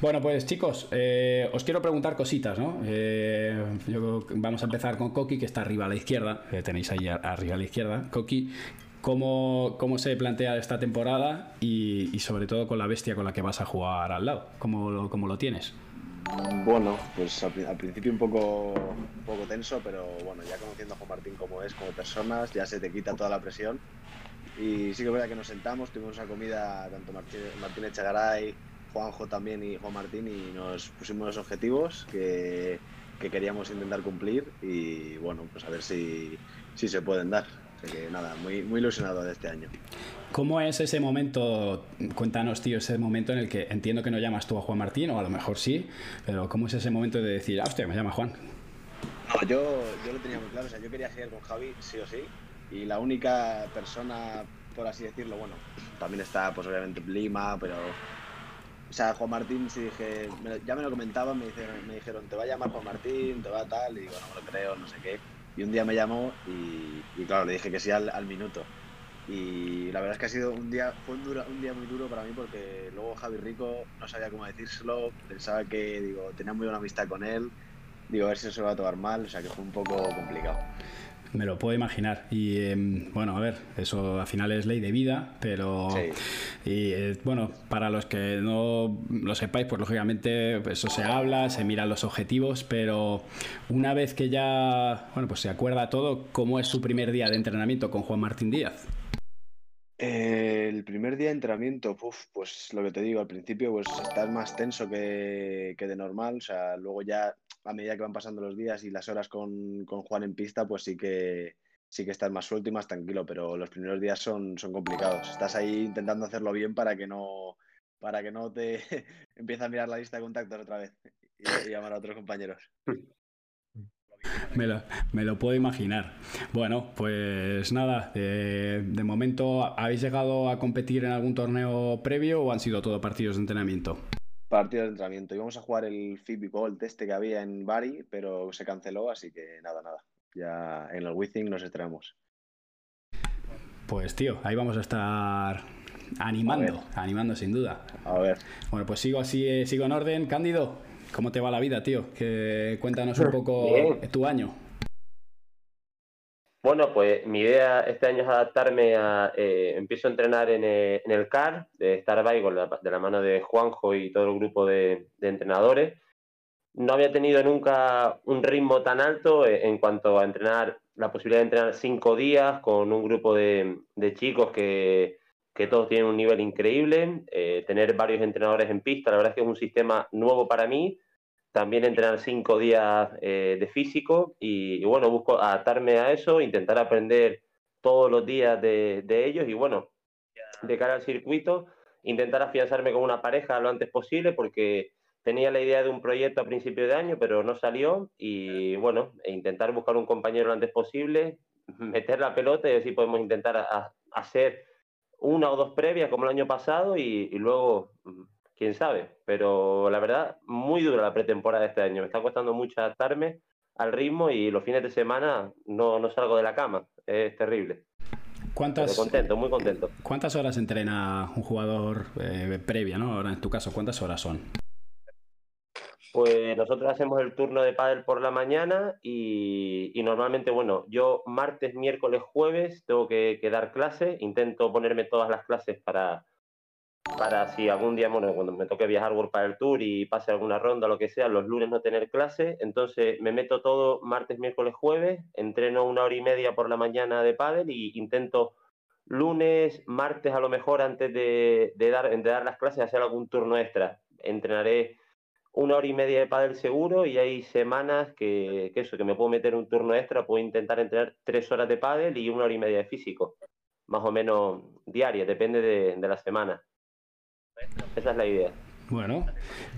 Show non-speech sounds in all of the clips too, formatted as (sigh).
Bueno, pues chicos, eh, os quiero preguntar cositas, ¿no? Eh, vamos a empezar con Coqui, que está arriba a la izquierda, que tenéis ahí arriba a la izquierda. Coqui, ¿cómo, cómo se plantea esta temporada y, sobre todo con la bestia con la que vas a jugar al lado? ¿Cómo, cómo lo tienes? Bueno, pues al, principio un poco, un poco tenso, pero bueno, ya conociendo a Juan Martín como es, como personas, ya se te quita toda la presión. Y sí que es verdad que nos sentamos, tuvimos una comida, tanto Martín, Martín Echegaray, Juanjo también y Juan Martín, y nos pusimos los objetivos que, que queríamos intentar cumplir y bueno, pues a ver si, si se pueden dar. Así que nada, muy, muy ilusionado de este año. ¿Cómo es ese momento? Cuéntanos, tío, ese momento en el que entiendo que no llamas tú a Juan Martín, o a lo mejor sí, pero ¿cómo es ese momento de decir, ah, hostia, me llama Juan? No, yo, yo lo tenía muy claro, o sea, yo quería seguir con Javi, sí o sí, y la única persona, por así decirlo, bueno, también está, pues obviamente Lima, pero o sea, Juan Martín, sí dije, ya me lo comentaban, me dijeron, me dijeron, te va a llamar Juan Martín, te va a tal, y digo, no me lo creo, no sé qué. Y un día me llamó y, claro, le dije que sí al, minuto. Y la verdad es que ha sido un día, fue un, un, día muy duro para mí porque luego Javi Rico no sabía cómo decírselo, pensaba que, digo, tenía muy buena amistad con él, digo, a ver si se va a tomar mal, o sea que fue un poco complicado. Me lo puedo imaginar. Y em, bueno, a ver, eso al final es ley de vida, pero. Y eh, bueno, para los que no lo sepáis, pues lógicamente eso se habla, se miran los objetivos, pero una vez que ya, bueno, pues se acuerda todo, ¿cómo es su primer día de entrenamiento con Juan Martín Díaz? Eh, el primer día de entrenamiento, pues lo que te digo, al principio pues estás más tenso que, de normal, o sea, luego ya a medida que van pasando los días y las horas con, Juan en pista, pues sí que sí que estás más suelto y más tranquilo, pero los primeros días son, son complicados. Estás ahí intentando hacerlo bien para que no, para que no te (laughs) empiece a mirar la lista de contactos otra vez y, llamar a otros compañeros. (laughs) Me lo, me lo, puedo imaginar. Bueno, pues nada, de, de, momento, ¿habéis llegado a competir en algún torneo previo o han sido todo partidos de entrenamiento? partido de entrenamiento. Íbamos a jugar el FIBI Gold este que había en Bari, pero se canceló, así que nada, nada. Ya en el Withing nos estrenamos. Pues tío, ahí vamos a estar animando, animando sin duda. A ver. Bueno, pues sigo así, eh, sigo en orden. Cándido, ¿cómo te va la vida, tío? Que cuéntanos un (laughs) poco tu año. Bueno, pues mi idea este año es adaptarme a. Eh, empiezo a entrenar en, eh, el CAR de con la, de la mano de Juanjo y todo el grupo de, entrenadores. No había tenido nunca un ritmo tan alto eh, en cuanto a entrenar, la posibilidad de entrenar cinco días con un grupo de, chicos que, que, todos tienen un nivel increíble. tener varios entrenadores en pista, la verdad es que es un sistema nuevo para mí también entrenar cinco días eh, de físico y, bueno, busco adaptarme a eso, intentar aprender todos los días de, ellos y bueno, de cara al circuito, intentar afianzarme con una pareja lo antes posible porque tenía la idea de un proyecto a principio de año, pero no salió y bueno, e intentar buscar un compañero lo antes posible, (laughs) meter la pelota y así podemos intentar hacer una o dos previas como el año pasado y luego quién sabe. Pero la verdad, muy dura la pretemporada de este año. Me está costando mucho adaptarme al ritmo y los fines de semana no, no salgo de la cama. Es terrible. ¿Cuántas, contento, muy contento. ¿Cuántas horas entrena un jugador eh, previa, no? Ahora, en tu caso, ¿cuántas horas son? Pues nosotros hacemos el turno de pádel por la mañana y, normalmente, bueno, yo martes, miércoles, jueves tengo que, que dar clase. Intento ponerme todas las clases para, para si algún día, bueno, cuando me toque viajar para el tour y pase alguna ronda lo que sea, los lunes no tener clase, entonces me meto todo martes, miércoles, jueves, entreno una hora y media por la mañana de pádel y intento lunes, martes a lo mejor antes de, dar, de dar las clases hacer algún turno extra. Entrenaré una hora y media de pádel seguro y hay semanas que, eso, que me puedo meter un turno extra, puedo intentar entrenar tres horas de pádel y una hora y media de físico, más o menos diaria, depende de, de la semana. Esa es la idea. Bueno,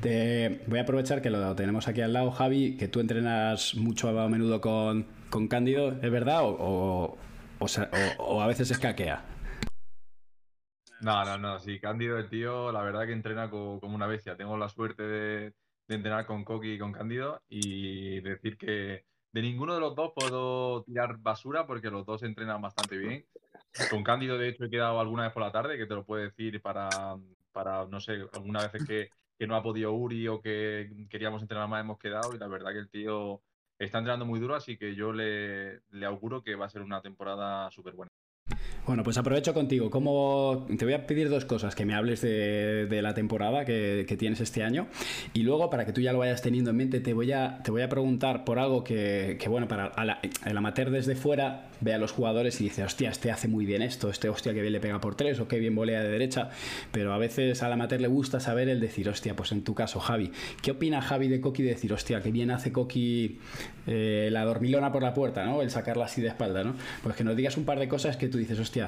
te voy a aprovechar que lo tenemos aquí al lado, Javi, que tú entrenas mucho a menudo con, con Cándido, ¿es verdad? O, o, a veces escaquea. No, no, no, sí, Cándido, el tío, la verdad que entrena como, una bestia. Tengo la suerte de, entrenar con Coqui y con Cándido y decir que de ninguno de los dos puedo tirar basura porque los dos entrenan bastante bien. Con Cándido, de hecho, he quedado alguna vez por la tarde, que te lo puedo decir para, para, no sé, alguna vez que, que no ha podido Uri o que queríamos entrenar más hemos quedado y la verdad que el tío está entrenando muy duro, así que yo le, le auguro que va a ser una temporada súper buena. Bueno, pues aprovecho contigo. ¿Cómo... Te voy a pedir dos cosas, que me hables de, la temporada que, tienes este año y luego, para que tú ya lo vayas teniendo en mente, te voy a, te voy a preguntar por algo que, bueno, para el amateur desde fuera ve a los jugadores y dice, hostia, este hace muy bien esto, este hostia que bien le pega por tres o qué bien volea de derecha, pero a veces al amateur le gusta saber el decir, hostia, pues en tu caso, Javi, ¿qué opina Javi de Coqui de decir, hostia, qué bien hace Coqui eh, la dormilona por la puerta, ¿no? El sacarla así de espalda, ¿no? Pues que nos digas un par de cosas que tú dices, hostia,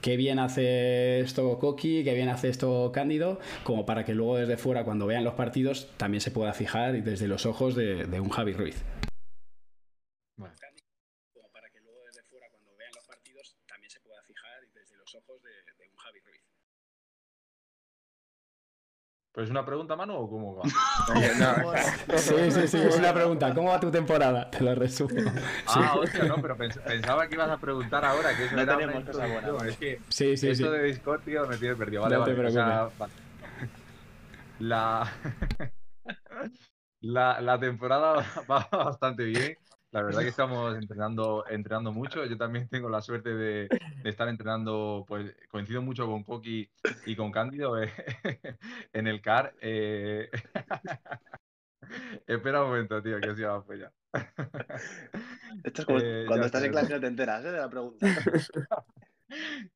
qué bien hace esto Coqui, qué bien hace esto Cándido, como para que luego desde fuera, cuando vean los partidos, también se pueda fijar desde los ojos de, de un Javi Ruiz. ¿Pues es una pregunta, mano, o cómo va? (laughs) sí, sí, sí, es una pregunta. ¿Cómo va tu temporada? Te lo resumo. Ah, hostia, no, pero pensaba que ibas a preguntar ahora, que eso no era tenemos cosa buena. Es que sí, sí, esto de Discord, tío, me tiene perdido. Vale, vale. O sea, vale. (laughs) La... (laughs) la... la temporada va bastante bien. La verdad que estamos entrenando, entrenando mucho. Yo también tengo la suerte de, estar entrenando, pues coincido mucho con Coqui y con Cándido eh, (laughs) en el CAR. Eh... (laughs) Espera un momento, tío, que se va ya. (laughs) Esto es como eh, cuando estás en clase no te enteras ¿eh? de la pregunta.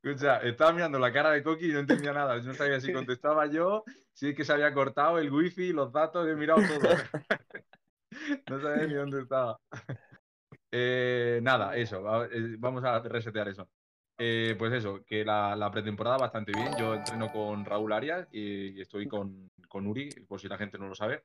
Escucha, estaba mirando la cara de Coqui y no entendía nada. Yo no sabía si contestaba yo, si es que se había cortado el wifi, los datos, he mirado todo. (laughs) no sabía ni (laughs) dónde estaba. (laughs) Eh, nada, eso, eh, vamos a resetear eso. Eh, pues eso, que la, pretemporada bastante bien. Yo entreno con Raúl Arias y, estoy con, con, Uri, por si la gente no lo sabe.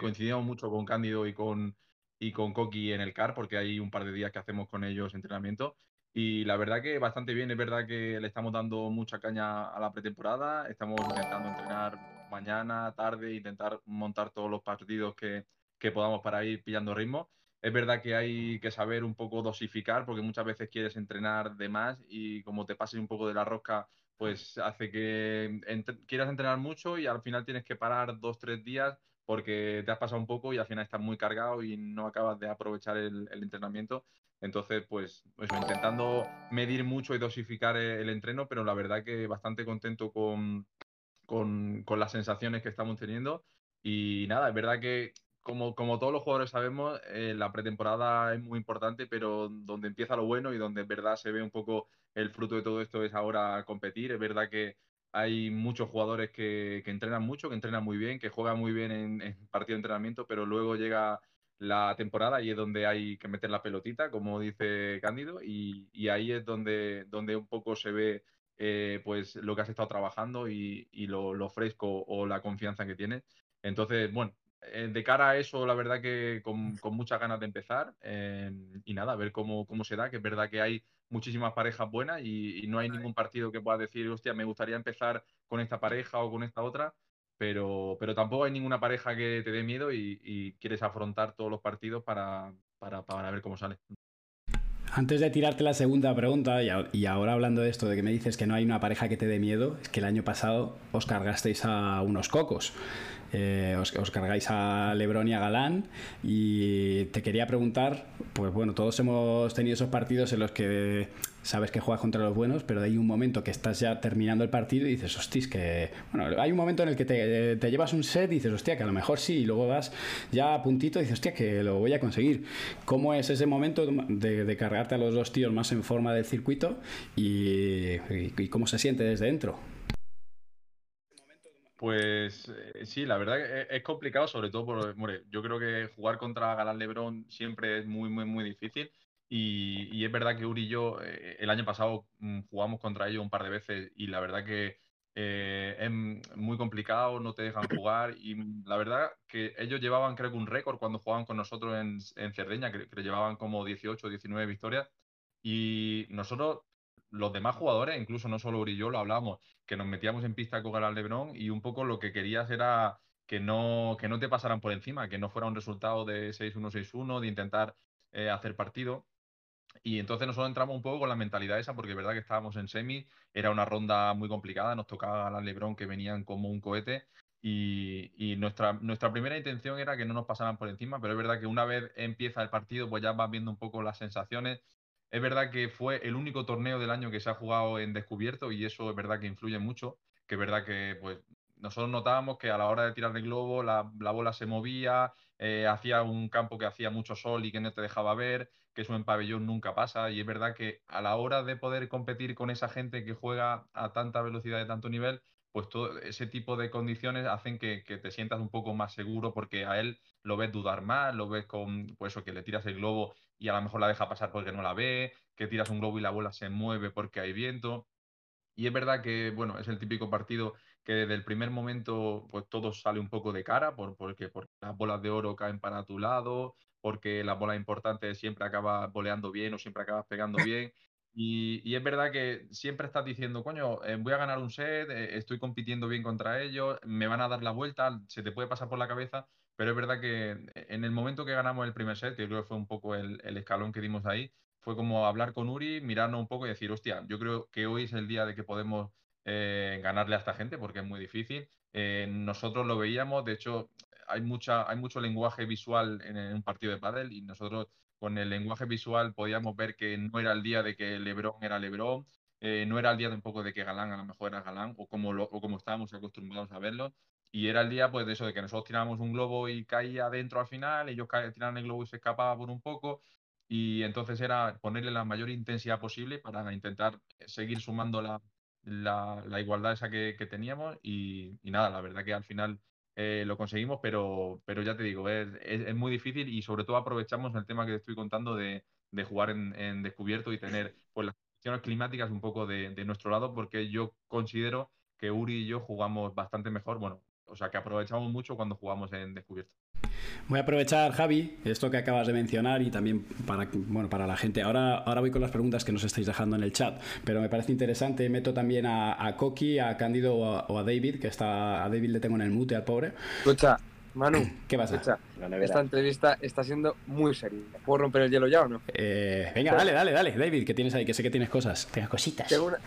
coincidimos mucho con Cándido y con, y con Coqui en el CAR, porque hay un par de días que hacemos con ellos entrenamiento. Y la verdad que bastante bien, es verdad que le estamos dando mucha caña a la pretemporada, estamos intentando entrenar mañana, tarde, intentar montar todos los partidos que, que podamos para ir pillando ritmo. Es verdad que hay que saber un poco dosificar porque muchas veces quieres entrenar de más y como te pases un poco de la rosca, pues hace que quieras entrenar mucho y al final tienes que parar dos, tres días porque te has pasado un poco y al final estás muy cargado y no acabas de aprovechar el, entrenamiento. Entonces, pues intentando medir mucho y dosificar el, entreno, pero la verdad que bastante contento con, con, con las sensaciones que estamos teniendo. Y nada, es verdad que como, todos los jugadores sabemos, eh, la pretemporada es muy importante, pero donde empieza lo bueno y donde en verdad se ve un poco el fruto de todo esto es ahora competir. Es verdad que hay muchos jugadores que, entrenan mucho, que entrenan muy bien, que juegan muy bien en, partido de entrenamiento, pero luego llega la temporada y es donde hay que meter la pelotita, como dice Cándido, y, ahí es donde, un poco se ve eh, pues lo que has estado trabajando y, y lo, lo, fresco o la confianza que tienes. Entonces, bueno, eh, de cara a eso, la verdad que con, muchas ganas de empezar eh, y nada, a ver cómo, cómo se da, que es verdad que hay muchísimas parejas buenas y, no hay ningún partido que pueda decir, hostia, me gustaría empezar con esta pareja o con esta otra, pero, pero tampoco hay ninguna pareja que te dé miedo y, quieres afrontar todos los partidos para, para, para ver cómo sale. Antes de tirarte la segunda pregunta, y ahora hablando de esto, de que me dices que no hay una pareja que te dé miedo, es que el año pasado os cargasteis a unos cocos. Eh, os, cargáis a Lebron y a Galán y te quería preguntar, pues bueno, todos hemos tenido esos partidos en los que sabes que juegas contra los buenos, pero hay un momento que estás ya terminando el partido y dices, hostia, que... Bueno, hay un momento en el que te, llevas un set y dices, hostia, que a lo mejor sí, y luego vas ya a puntito y dices, hostia, que lo voy a conseguir. ¿Cómo es ese momento de, cargarte a los dos tíos más en forma del circuito y cómo se siente desde dentro? Pues eh, sí, la verdad e, es complicado, sobre todo por, yo creo que jugar contra Galán Lebrón siempre es muy, muy, muy difícil. Y, es verdad que Uri y yo eh, el año pasado mm, jugamos contra ellos un par de veces y la verdad que eh, es muy complicado, no te dejan jugar. Y la verdad que ellos llevaban, creo que un récord cuando jugaban con nosotros en, en Cerdeña, que, que llevaban como 18 o 19 victorias. Y nosotros los demás jugadores, incluso no solo Uri y yo, lo hablábamos, que nos metíamos en pista con Galán Lebrón y un poco lo que querías era que no, que no te pasaran por encima, que no fuera un resultado de 6-1, 6-1, de intentar eh, hacer partido. Y entonces nosotros entramos un poco con la mentalidad esa, porque es verdad que estábamos en semi, era una ronda muy complicada, nos tocaba Galán Lebrón que venían como un cohete. Y, nuestra, nuestra primera intención era que no nos pasaran por encima, pero es verdad que una vez empieza el partido, pues ya vas viendo un poco las sensaciones. Es verdad que fue el único torneo del año que se ha jugado en descubierto y eso es verdad que influye mucho, que es verdad que pues nosotros notábamos que a la hora de tirar el globo la, bola se movía, eh, hacía un campo que hacía mucho sol y que no te dejaba ver, que eso en pabellón nunca pasa y es verdad que a la hora de poder competir con esa gente que juega a tanta velocidad y tanto nivel, pues todo ese tipo de condiciones hacen que, te sientas un poco más seguro porque a él lo ves dudar más, lo ves con, pues eso, que le tiras el globo y a lo mejor la deja pasar porque no la ve, que tiras un globo y la bola se mueve porque hay viento. Y es verdad que, bueno, es el típico partido que desde el primer momento, pues todo sale un poco de cara, por, porque, porque las bolas de oro caen para tu lado, porque las bolas importantes siempre acabas boleando bien o siempre acabas pegando (laughs) bien. Y, es verdad que siempre estás diciendo, coño, eh, voy a ganar un set, eh, estoy compitiendo bien contra ellos, me van a dar la vuelta, se te puede pasar por la cabeza, pero es verdad que en el momento que ganamos el primer set, que creo que fue un poco el, escalón que dimos ahí, fue como hablar con Uri, mirarnos un poco y decir, hostia, yo creo que hoy es el día de que podemos eh, ganarle a esta gente porque es muy difícil. nosotros lo veíamos, de hecho, hay, mucha, hay mucho lenguaje visual en, en un partido de pádel y nosotros con el lenguaje visual podíamos ver que no era el día de que Lebron era Lebron, eh, no era el día tampoco de que Galán a lo mejor era Galán, o como, o como estábamos acostumbrados a verlo. Y era el día pues de eso, de que nosotros tirábamos un globo y caía adentro al final, ellos tiraban el globo y se escapaba por un poco. Y entonces era ponerle la mayor intensidad posible para intentar seguir sumando la, la, igualdad esa que, teníamos. y, nada, la verdad que al final eh, lo conseguimos, pero, pero ya te digo, es, es, muy difícil y sobre todo aprovechamos el tema que te estoy contando de, de jugar en, descubierto y tener (laughs) pues, las condiciones climáticas un poco de, de, nuestro lado, porque yo considero que Uri y yo jugamos bastante mejor, bueno, o sea que aprovechamos mucho cuando jugamos en descubierto. Voy a aprovechar, Javi, esto que acabas de mencionar y también para, bueno, para la gente. Ahora, ahora voy con las preguntas que nos estáis dejando en el chat, pero me parece interesante. Meto también a, a Coqui, a Cándido o a, David, que está a David le tengo en el mute al pobre. Escucha, Manu, (clears throat) ¿qué pasa? esta entrevista está siendo muy seria. ¿Puedo romper el hielo ya o no? Eh, venga, dale, dale, dale, David, que tienes ahí, que sé que tienes cosas, tienes cositas. Tengo una,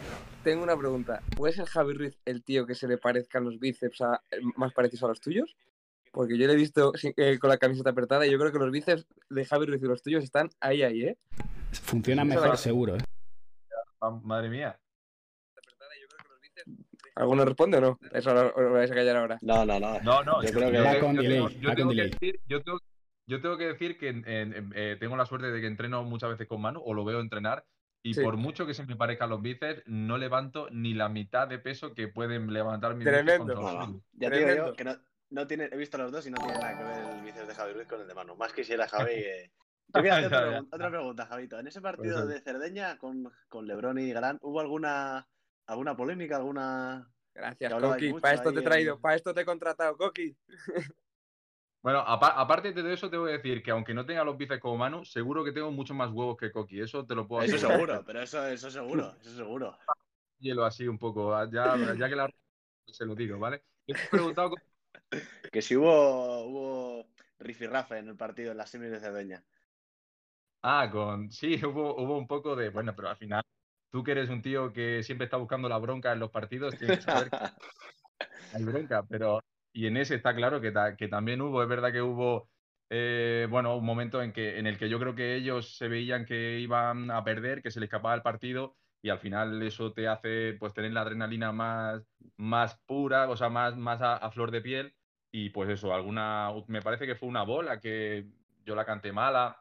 tengo una pregunta. ¿Puede ser Javi Ruiz el tío que se le parezcan los bíceps más parecidos a los tuyos? Porque yo le he visto eh, con la camiseta apretada y yo creo que los bíceps de Javi Ruiz y los tuyos están ahí, ahí, ¿eh? Funciona mejor, seguro, ¿eh? Madre mía. ¿Alguno responde o no? Eso lo, vais a callar ahora. No, no, no. No, no. Yo creo que yo, tengo, que decir, yo, tengo, que decir que eh, tengo la suerte de que entreno muchas veces con Manu o lo veo entrenar y por mucho que se me parezcan los bíceps, no levanto ni la mitad de peso que pueden levantar mis bíceps. Con Ya te digo yo que no, no tiene, he visto los dos y no tiene nada que ver el bíceps de Javi Ruiz con el de Manu. Más quisiera Javi. (laughs) Eh... Yo quería hacer otra, otra, pregunta, Javito. En ese partido de Cerdeña con, con Lebron y Galán, ¿hubo alguna, alguna polémica, alguna. Gracias, Coqui. Para esto te he traído, para esto te he contratado, Coqui. (laughs) Bueno, aparte de eso, te voy a decir que aunque no tenga los bíceps como Manu, seguro que tengo mucho más huevos que Coqui. Eso te lo puedo Eso seguro, pero eso, eso seguro, (laughs) eso seguro. Hielo así un poco, ya, ya que la (laughs) se lo digo, ¿vale? he preguntado que si hubo, hubo rifirrafe en el partido en las semis de Cerdeña. Ah, con sí, hubo, hubo un poco de, bueno, pero al final, tú que eres un tío que siempre está buscando la bronca en los partidos, tienes que saber que (laughs) hay bronca, pero y en ese está claro que, que también hubo, es verdad que hubo, eh, bueno, un momento en, que, en el que yo creo que ellos se veían que iban a perder, que se les escapaba el partido y al final eso te hace pues tener la adrenalina más, más pura, o sea, más, más a, flor de piel. Y pues eso, alguna, me parece que fue una bola que yo la canté mala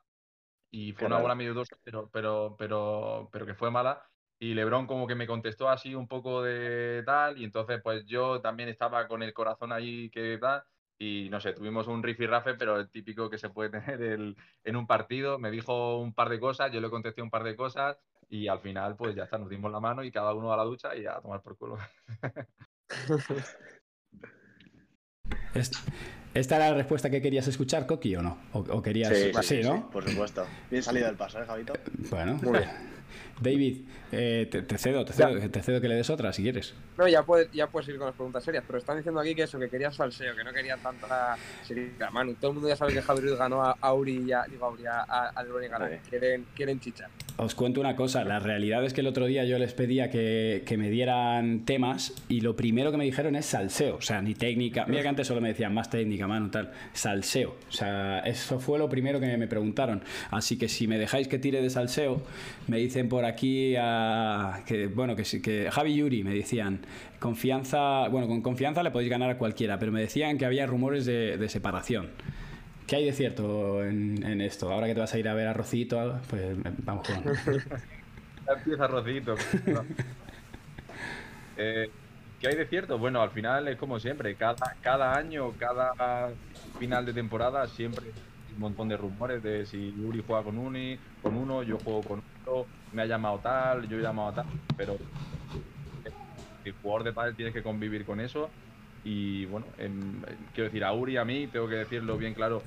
y fue una bola medio dos, pero, pero, pero, pero que fue mala. Y Lebron como que me contestó así un poco de tal, y entonces pues yo también estaba con el corazón ahí que tal, y no sé, tuvimos un rafe pero el típico que se puede (laughs) tener el, en un partido. Me dijo un par de cosas, yo le contesté un par de cosas, y al final, pues ya está, nos dimos la mano y cada uno a la ducha y a tomar por culo. (laughs) ¿Esta era la respuesta que querías escuchar, Coqui, o no? ¿O, querías...? Sí, sí, ¿no? por supuesto. Bien salido del paso, ¿eh, Javito? Bueno, muy bien. David, eh, te, cedo, te cedo, te cedo que le des otra si quieres. No, ya puedes, ya puedes ir con las preguntas serias, pero están diciendo aquí que eso, que querías salseo, que no querían tanta seriedad, Manu. Todo el mundo ya sabe que Javier Ruiz ganó a Auri y a, digo, Auri, a, a, a Quieren, quieren chichar. Os cuento una cosa, la realidad es que el otro día yo les pedía que, que, me dieran temas y lo primero que me dijeron es salseo, o sea, ni técnica, mira que antes solo me decían más técnica, mano, tal, salseo, o sea, eso fue lo primero que me preguntaron, así que si me dejáis que tire de salseo, me dicen por aquí a, que, bueno, que, que Javi Yuri me decían, confianza, bueno, con confianza le podéis ganar a cualquiera, pero me decían que había rumores de, de separación. ¿Qué hay de cierto en, esto? Ahora que te vas a ir a ver a Rocito, pues vamos con. ya empieza Rocito. eh, ¿Qué hay de cierto? Bueno, al final es como siempre, cada, cada año, cada final de temporada, siempre un montón de rumores de si Uri juega con Uni, con uno, yo juego con otro, me ha llamado tal, yo he llamado tal, pero el jugador de pádel tiene que convivir con eso y bueno, quiero decir, a Uri, a mí, tengo que decirlo bien claro,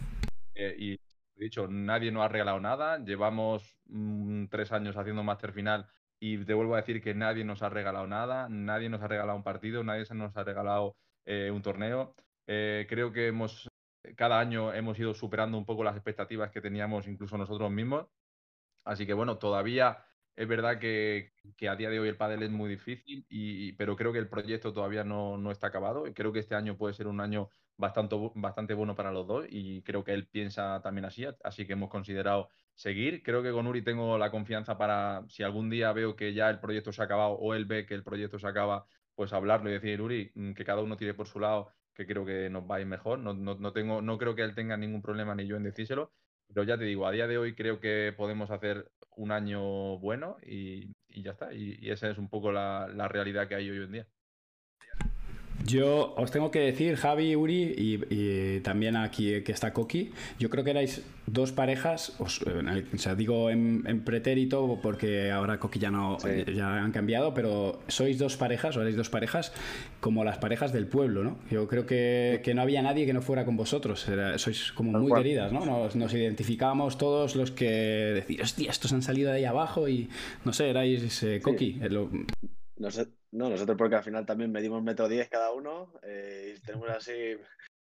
eh, y he dicho, nadie nos ha regalado nada, llevamos mm, tres años haciendo Master Final y te vuelvo a decir que nadie nos ha regalado nada, nadie nos ha regalado un partido, nadie nos ha regalado eh, un torneo. Eh, creo que hemos, cada año hemos ido superando un poco las expectativas que teníamos incluso nosotros mismos. Así que bueno, todavía es verdad que, a día de hoy el pádel es muy difícil, y, pero creo que el proyecto todavía no, no, está acabado. Y creo que este año puede ser un año bastante, bastante bueno para los dos y creo que él piensa también así, así que hemos considerado seguir. Creo que con Uri tengo la confianza para, si algún día veo que ya el proyecto se ha acabado o él ve que el proyecto se acaba, pues hablarlo y decir, Uri, mm, que cada uno tire por su lado, que creo que nos va a ir mejor. No, no, no, tengo, no creo que él tenga ningún problema ni yo en decírselo, pero ya te digo, a día de hoy creo que podemos hacer un año bueno y, y ya está. Y, esa es un poco la realidad que hay hoy en día. Yo os tengo que decir, Javi, Uri y, también aquí que está Coqui, yo creo que erais dos parejas, os, eh, o sea, digo en, pretérito porque ahora Coqui ya no ya han cambiado, pero sois dos parejas, o erais dos parejas como las parejas del pueblo, ¿no? Yo creo que, que no había nadie que no fuera con vosotros, sois como muy queridas, ¿no? Nos, nos identificábamos todos los que decir, hostia, estos han salido de ahí abajo y no sé, erais eh, Coqui. No sé no, nosotros porque al final también medimos metro diez cada uno eh, y tenemos así,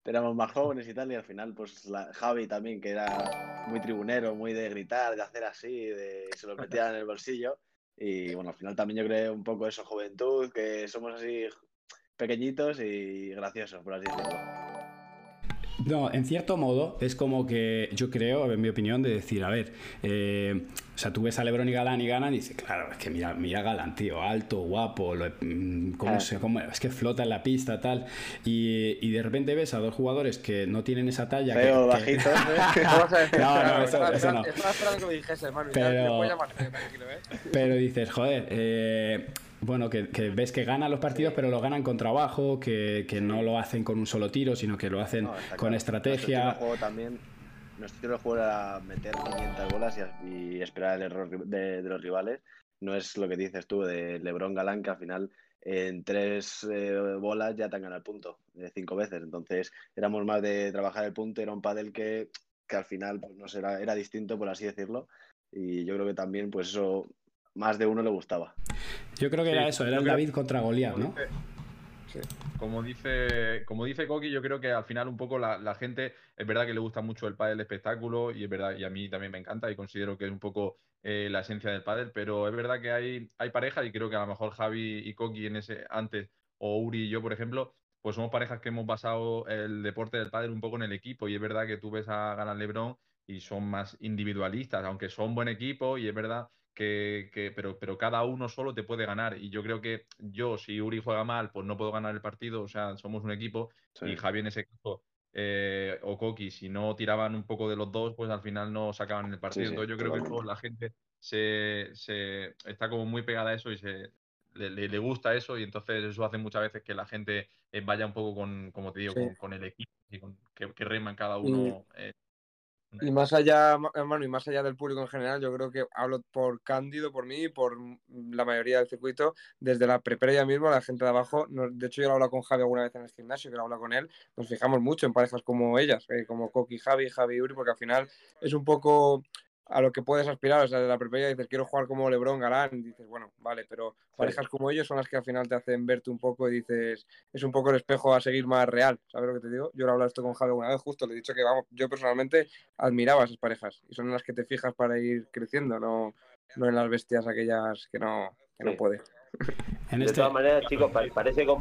éramos más jóvenes y tal, y al final pues la, Javi también, que era muy tribunero, muy de gritar, de hacer así, de se lo metía en el bolsillo. Y bueno, al final también yo creo un poco eso, juventud, que somos así pequeñitos y graciosos, por así decirlo. No, en cierto modo es como que yo creo, en mi opinión, de decir, a ver, eh, o sea, tú ves a Lebron y Galán y ganan y dices, claro, es que mira, mira Galán, tío, alto, guapo, mm, cómo se, cómo, es que flota en la pista, tal. Y, y, de repente ves a dos jugadores que no tienen esa talla. Feo, que, bajito. (laughs) (laughs) Que... no, no, eso, eso no. Estaba esperando que me dijese, hermano. Pero, ya, llamar, tranquilo, ¿eh? pero dices, joder, eh, bueno, que, que, ves que ganan los partidos, pero lo ganan con trabajo, que, que no lo hacen con un solo tiro, sino que lo hacen no, con claro. estrategia. Nuestro juego también, nuestro estilo de juego era meter 500 bolas y, y esperar el error de, de, los rivales. No es lo que dices tú de Lebron Galán, que al final en tres eh, bolas ya te han ganado el punto, eh, cinco veces. Entonces éramos más de trabajar el punto, era un pádel que, que al final pues, no sé, era, era distinto, por así decirlo. Y yo creo que también, pues eso más de uno le gustaba. Yo creo que sí, era eso, era el David contra Goliat, ¿no? Sí. Como dice, como dice Coqui, yo creo que al final un poco la, la, gente, es verdad que le gusta mucho el pádel de espectáculo y es verdad, y a mí también me encanta y considero que es un poco eh, la esencia del pádel, pero es verdad que hay, hay parejas y creo que a lo mejor Javi y Coqui en ese antes, o Uri y yo, por ejemplo, pues somos parejas que hemos basado el deporte del pádel un poco en el equipo y es verdad que tú ves a Ganan Lebron y son más individualistas, aunque son buen equipo y es verdad que, que, pero, pero cada uno solo te puede ganar. Y yo creo que yo, si Uri juega mal, pues no puedo ganar el partido. O sea, somos un equipo. Sí. Y Javi en ese caso, eh, o Coqui, si no tiraban un poco de los dos, pues al final no sacaban el partido. Sí, entonces yo creo que la gente se, se, está como muy pegada a eso y se, le, le, gusta eso. Y entonces eso hace muchas veces que la gente eh, vaya un poco con, como te digo, con, con, el equipo y con, que, que reman cada uno. Eh, y más allá, hermano, y más allá del público en general, yo creo que hablo por Cándido, por mí y por la mayoría del circuito, desde la previa mismo, la gente de abajo, nos, de hecho yo lo he hablado con Javi alguna vez en el gimnasio, que lo he hablado con él, nos fijamos mucho en parejas como ellas, eh, como Coqui Javi, Javi Uri, porque al final es un poco a lo que puedes aspirar. O sea, de la perspectiva dices, quiero jugar como Lebron, Galán, y dices, bueno, vale, pero parejas como ellos son las que al final te hacen verte un poco y dices, es un poco el espejo a seguir más real. ¿Sabes lo que te digo? Yo he hablado esto con Javi una vez, justo le he dicho que, vamos, yo personalmente admiraba esas parejas y son en las que te fijas para ir creciendo, no, no en las bestias aquellas que no, que no puede. (laughs) de este todas maneras, chicos, parece,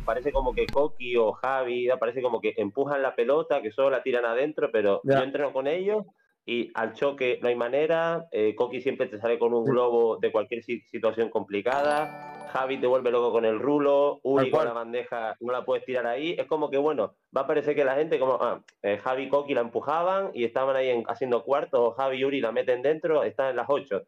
parece como que Coqui o Javi, parece como que empujan la pelota, que solo la tiran adentro, pero yo entreno con ellos y al choque no hay manera. Eh, Coqui siempre te sale con un globo de cualquier situación complicada. Javi te vuelve loco con el rulo. Uri con la bandeja no la puedes tirar ahí. Es como que, bueno, va a parecer que la gente, como ah, eh, Javi y Coqui la empujaban y estaban ahí haciendo cuartos, o Javi y Uri la meten dentro, están en las ocho.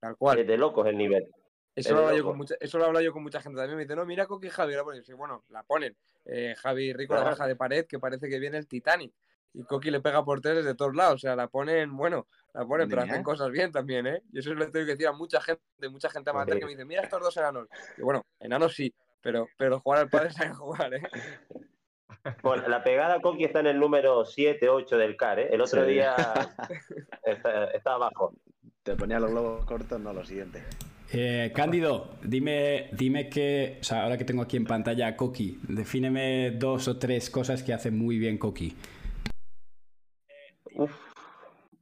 Tal cual. Es de locos el nivel. Eso lo, yo con mucha, eso lo hablo yo con mucha gente también. Me dice, no, mira Coqui y Javi. La ponen. bueno, la ponen. Eh, Javi Rico la baja de pared, que parece que viene el Titanic y Coqui le pega por tres de todos lados. O sea, la ponen, bueno, la ponen, pero hacen cosas bien también, ¿eh? Y eso le tengo que decir a mucha gente, mucha gente amateur que me dice, mira estos dos enanos. Y bueno, enanos sí, pero, pero jugar al padre (laughs) sabe jugar, ¿eh? Bueno, la pegada Coqui está en el número 7, 8 del CAR, ¿eh? El otro día (laughs) está, abajo. Te ponía los globos cortos, no lo siguiente. Eh, Cándido, dime, dime que, o sea, ahora que tengo aquí en pantalla a Coqui, defíneme dos o tres cosas que hace muy bien Coqui. Uf.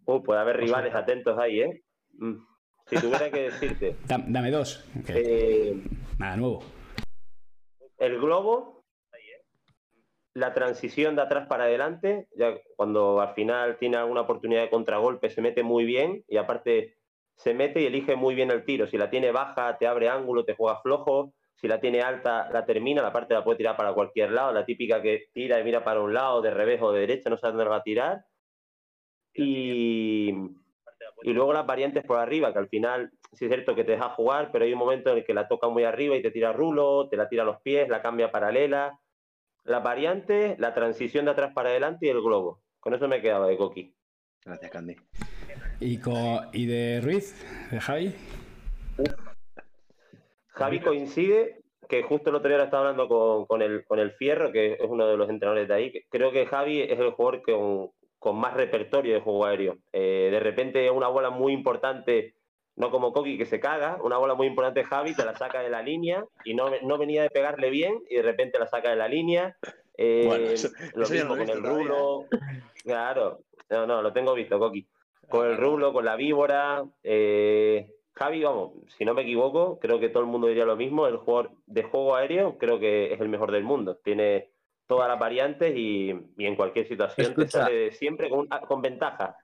Uh, puede haber rivales atentos ahí, ¿eh? Mm. Si tuviera que decirte. (laughs) Dame dos. Eh, Nada nuevo. El globo, la transición de atrás para adelante, ya cuando al final tiene alguna oportunidad de contragolpe, se mete muy bien y aparte se mete y elige muy bien el tiro. Si la tiene baja, te abre ángulo, te juega flojo. Si la tiene alta, la termina, la parte la puede tirar para cualquier lado. La típica que tira y mira para un lado, de revés o de derecha, no sabe dónde va a tirar. Y, y luego las variantes por arriba, que al final sí es cierto que te deja jugar, pero hay un momento en el que la toca muy arriba y te tira rulo, te la tira a los pies, la cambia paralela. Las variantes, la transición de atrás para adelante y el globo. Con eso me quedaba de Coqui. Gracias, Candy. ¿Y, ¿Y de Ruiz? ¿De Javi? Javi coincide que justo el otro día estaba hablando con, con, el, con el Fierro, que es uno de los entrenadores de ahí. Creo que Javi es el jugador que, con más repertorio de juego aéreo. Eh, de repente una bola muy importante, no como Coqui que se caga, una bola muy importante Javi te la saca de la línea y no, no venía de pegarle bien y de repente la saca de la línea. Eh, lo mismo con el rulo. Claro, no, no, lo tengo visto, Coqui. Con el rulo, con la víbora. Eh, Javi, vamos, si no me equivoco, creo que todo el mundo diría lo mismo. El jugador de juego aéreo creo que es el mejor del mundo. Tiene todas las variantes y, en cualquier situación te sale siempre con, con, ventaja.